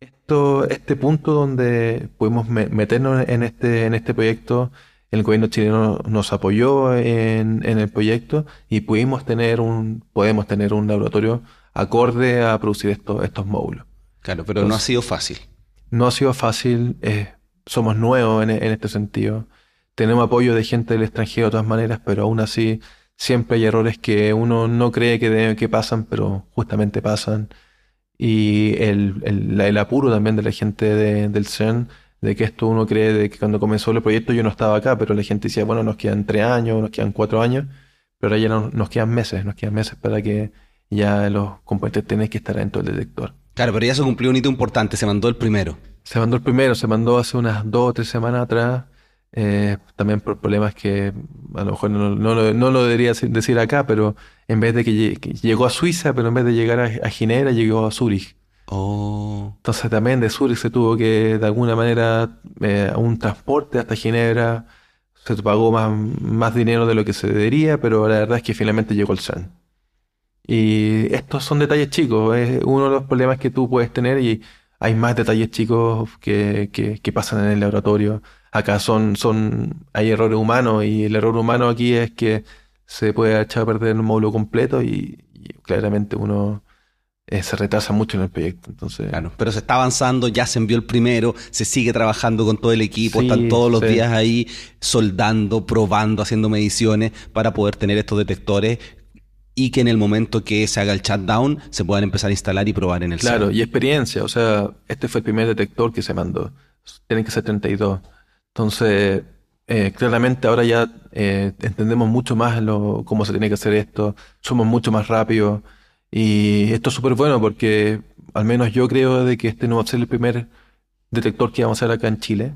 esto, este punto donde pudimos meternos en este, en este proyecto. El gobierno chileno nos apoyó en, en el proyecto y pudimos tener un, podemos tener un laboratorio acorde a producir estos módulos. Claro, pero no ha sido fácil. No ha sido fácil, eh, somos nuevos en, este sentido. Tenemos apoyo de gente del extranjero de todas maneras, pero aún así siempre hay errores que uno no cree que, que pasan, pero justamente pasan. Y el, el, apuro también de la gente del CERN, de que esto uno cree de que cuando comenzó el proyecto yo no estaba acá, pero la gente decía, bueno, nos quedan tres años, nos quedan cuatro años, pero ahora ya nos quedan meses, nos quedan meses para que ya los componentes tienen que estar dentro del detector. Claro, pero ya se cumplió un hito importante, se mandó el primero. Se mandó el primero, se mandó hace unas dos o tres semanas atrás, eh, también por problemas que a lo mejor no, lo debería decir acá, pero en vez de que, llegó a Suiza, pero en vez de llegar a, Ginebra, llegó a Zúrich. Oh. Entonces también de Zúrich se tuvo que, de alguna manera, eh, un transporte hasta Ginebra, se pagó más, más dinero de lo que se debería, pero la verdad es que finalmente llegó el CERN. Y estos son detalles chicos, es uno de los problemas que tú puedes tener y hay más detalles chicos que, que, pasan en el laboratorio. Acá son, son, hay errores humanos y el error humano aquí es que se puede echar a perder un módulo completo y, claramente uno eh, se retrasa mucho en el proyecto. Entonces, claro, pero se está avanzando, ya se envió el primero, se sigue trabajando con todo el equipo, están todos los días ahí soldando, probando, haciendo mediciones para poder tener estos detectores y que en el momento que se haga el shutdown se puedan empezar a instalar y probar en el Claro, y experiencia, o sea, este fue el primer detector que se mandó. Tienen que ser 32. Entonces, eh, claramente ahora ya eh, entendemos mucho más lo, cómo se tiene que hacer esto, somos mucho más rápidos y esto es súper bueno porque al menos yo creo de que este no va a ser el primer detector que vamos a hacer acá en Chile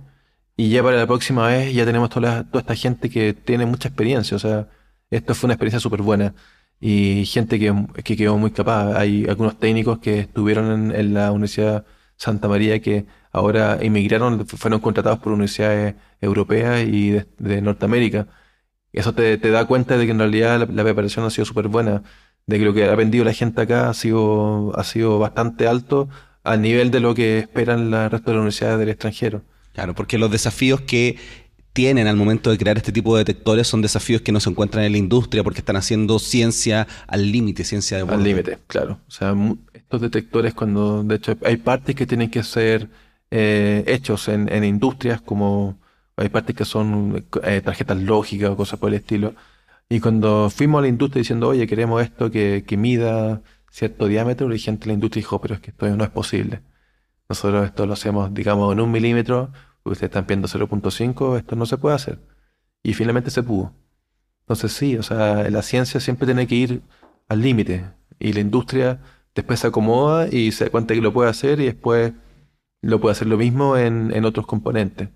y ya para la próxima vez ya tenemos toda, toda esta gente que tiene mucha experiencia, o sea, esto fue una experiencia súper buena y gente que, que, quedó muy capaz. Hay algunos técnicos que estuvieron en, la Universidad Santa María que ahora emigraron, fueron contratados por universidades europeas y de, Norteamérica. Eso te, te, da cuenta de que en realidad la, preparación ha sido súper buena, de que lo que ha aprendido la gente acá ha sido, ha sido bastante alto al nivel de lo que esperan el resto de las universidades del extranjero. Claro, porque los desafíos que tienen al momento de crear este tipo de detectores son desafíos que no se encuentran en la industria porque están haciendo ciencia al límite, ciencia de Al límite, claro. O sea, estos detectores cuando, de hecho, hay partes que tienen que ser eh, hechos en, industrias como hay partes que son eh, tarjetas lógicas o cosas por el estilo. Y cuando fuimos a la industria diciendo, oye, queremos esto que, que mida cierto diámetro, la gente de la industria dijo, pero es que esto no es posible. Nosotros esto lo hacemos, digamos, en un milímetro, ustedes están viendo 0.5, esto no se puede hacer. Y finalmente se pudo. Entonces sí, o sea, la ciencia siempre tiene que ir al límite y la industria después se acomoda y se da cuenta que lo puede hacer y después lo puede hacer lo mismo en, en otros componentes,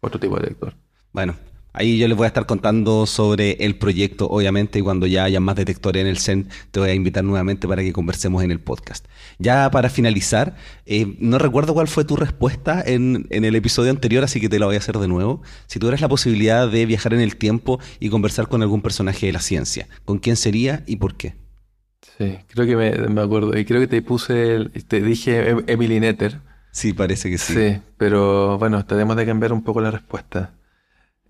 otro tipo de detector. Bueno, Ahí yo les voy a estar contando sobre el proyecto, obviamente, y cuando ya haya más detectores en el CEN, te voy a invitar nuevamente para que conversemos en el podcast. Ya para finalizar, eh, no recuerdo cuál fue tu respuesta en, en, el episodio anterior, así que te la voy a hacer de nuevo. Si tuvieras la posibilidad de viajar en el tiempo y conversar con algún personaje de la ciencia, ¿con quién sería y por qué? Sí, creo que me, me acuerdo. Y creo que te puse, te dije em, Emily Netter. Sí, parece que sí. Sí, pero bueno, tenemos de cambiar un poco la respuesta.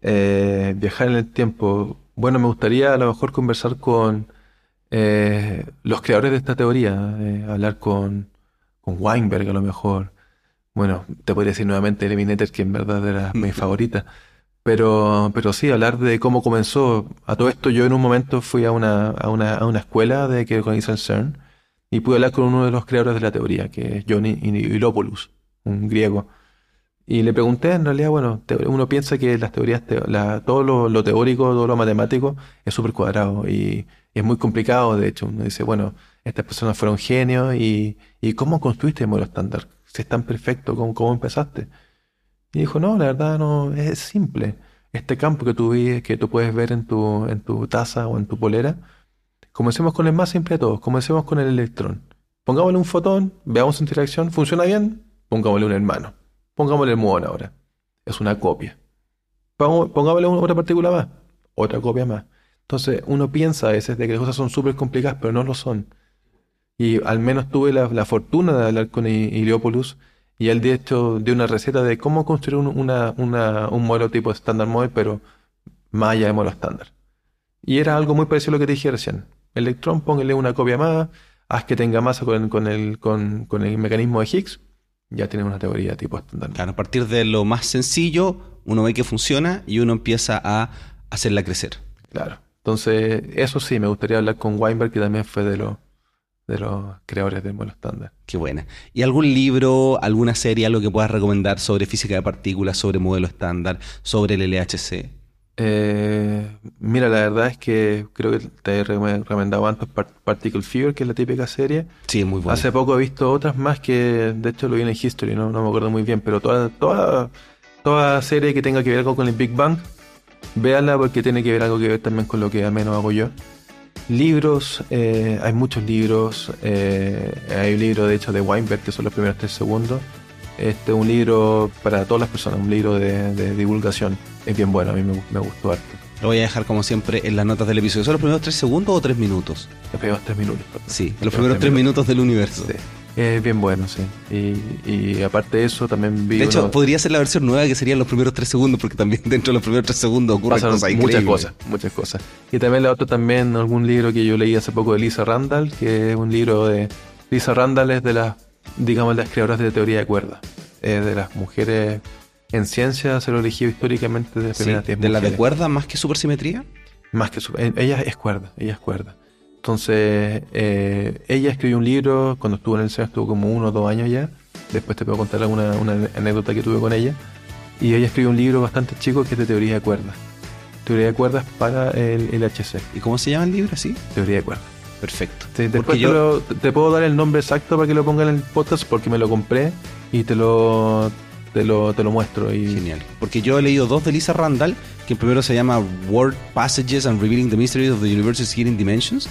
Eh, viajar en el tiempo. Bueno, me gustaría a lo mejor conversar con eh, los creadores de esta teoría, eh, hablar con, con Weinberg a lo mejor. Bueno, te podría decir nuevamente Eliminator, que en verdad era mi (laughs) favorita. Pero, pero sí, hablar de cómo comenzó. A todo esto, yo en un momento fui a una, a una, a una escuela de que organiza el CERN Y pude hablar con uno de los creadores de la teoría, que es Johnny Ilopoulos, un griego. Y le pregunté, en realidad, bueno, uno piensa que las teorías, todo lo, teórico, todo lo matemático es súper cuadrado y, es muy complicado, de hecho. Uno dice, bueno, estas personas fueron genios y, y ¿cómo construiste el modelo estándar? Si es tan perfecto, ¿cómo, ¿cómo, empezaste? Y dijo, no, la verdad no, es simple. Este campo que tú, que tú puedes ver en tu, en tu taza o en tu polera, comencemos con el más simple de todos, comencemos con el electrón. Pongámosle un fotón, veamos su interacción, ¿funciona bien? Pongámosle un hermano. Pongámosle el muón ahora. Es una copia. Pongámosle otra partícula más. Otra copia más. Entonces uno piensa a veces de que las cosas son súper complicadas, pero no lo son. Y al menos tuve la, fortuna de hablar con Iliopoulos y él de hecho dio una receta de cómo construir un, un modelo tipo estándar model, pero más allá de modelo estándar. Y era algo muy parecido a lo que te dije recién. Electrón, póngale una copia más, haz que tenga masa con, con, el, con, con el mecanismo de Higgs ya tiene una teoría tipo estándar. Claro, a partir de lo más sencillo, uno ve que funciona y uno empieza a hacerla crecer. Claro. Entonces, eso sí, me gustaría hablar con Weinberg, que también fue de los de los creadores del modelo estándar. Qué buena. ¿Y algún libro, alguna serie, algo que puedas recomendar sobre física de partículas, sobre modelo estándar, sobre el LHC? Eh, mira, la verdad es que creo que te he recomendado antes Particle Fever, que es la típica serie. Sí, muy buena. Hace poco he visto otras más que, de hecho, lo vi en History, no, no me acuerdo muy bien, pero toda, toda, toda serie que tenga que ver algo con el Big Bang, véanla porque tiene que ver algo que ver también con lo que al menos hago yo. Libros, eh, hay muchos libros. Eh, hay un libro, de hecho, de Weinberg, que son los primeros tres segundos. Este es un libro para todas las personas, un libro de, divulgación. Es bien bueno, a mí me, gustó harto. Lo voy a dejar como siempre en las notas del episodio. ¿Son los primeros tres segundos o tres minutos? Los primeros tres minutos. Sí, los, primeros tres minutos. del universo. Sí. Es bien bueno, sí. Y, aparte de eso, también vi. De hecho, podría ser la versión nueva que serían los primeros tres segundos, porque también (laughs) dentro de los primeros tres segundos ocurren cosas Muchas cosas, muchas cosas. Y también la otra, también algún libro que yo leí hace poco de Lisa Randall, que es un libro de. Lisa Randall es de las, digamos, las creadoras de teoría de cuerdas de las mujeres en ciencia se lo elegido históricamente de ¿De la de cuerda más que supersimetría? Más que super, ella es cuerda, ella es cuerda. Entonces, eh, ella escribió un libro cuando estuvo en el SEA, estuvo como uno o dos años ya. Después te puedo contar alguna una anécdota que tuve con ella. Y ella escribió un libro bastante chico que es de teoría de cuerdas. Teoría de cuerdas para el, el HC. ¿Y cómo se llama el libro así? Teoría de cuerdas. Perfecto. después yo... te, puedo dar el nombre exacto para que lo pongan en el podcast porque me lo compré y te lo, te lo, te lo muestro. Y... Genial. Porque yo he leído dos de Lisa Randall, que el primero se llama Word Passages and Revealing the Mysteries of the Universe's Hidden Dimensions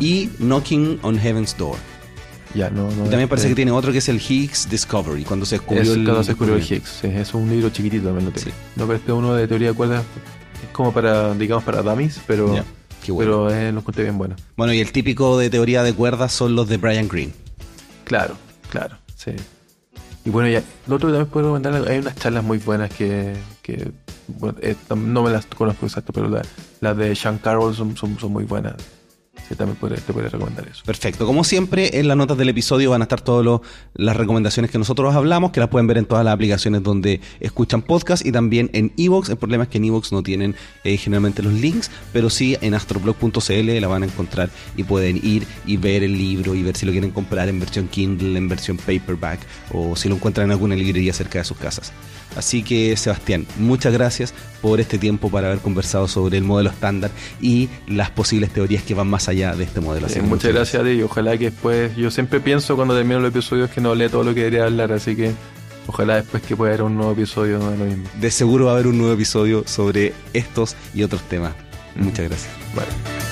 y Knocking on Heaven's Door. Ya, no, no, también parece que tiene otro que es el Higgs Discovery, cuando se descubrió, el, cuando se descubrió el Higgs. Sí, es un libro chiquitito también lo tengo. No, pero este uno de teoría de cuerdas es como para, digamos, para dummies, pero, pero eh, lo encontré bien bueno. Bueno, y el típico de teoría de cuerdas son los de Brian Greene. Claro, claro, sí. Y bueno, ya, lo otro que también puedo recomendar, hay unas charlas muy buenas que, que bueno, eh, no me las conozco exacto, pero las de Sean Carroll son, son, son muy buenas también te podría recomendar eso. Perfecto. Como siempre, en las notas del episodio van a estar todas las recomendaciones que nosotros hablamos, que las pueden ver en todas las aplicaciones donde escuchan podcast y también en Evox. El problema es que en Evox no tienen eh, generalmente los links, pero sí en astroblog.cl la van a encontrar y pueden ir y ver el libro y ver si lo quieren comprar en versión Kindle, en versión paperback o si lo encuentran en alguna librería cerca de sus casas. Así que Sebastián, muchas gracias por este tiempo para haber conversado sobre el modelo estándar y las posibles teorías que van más allá de este modelo. muchas gracias a ti y ojalá que después, yo siempre pienso cuando termino los episodios que no leo todo lo que debería hablar, así que ojalá después que pueda haber un nuevo episodio de lo mismo. De seguro va a haber un nuevo episodio sobre estos y otros temas. Muchas gracias. Vale.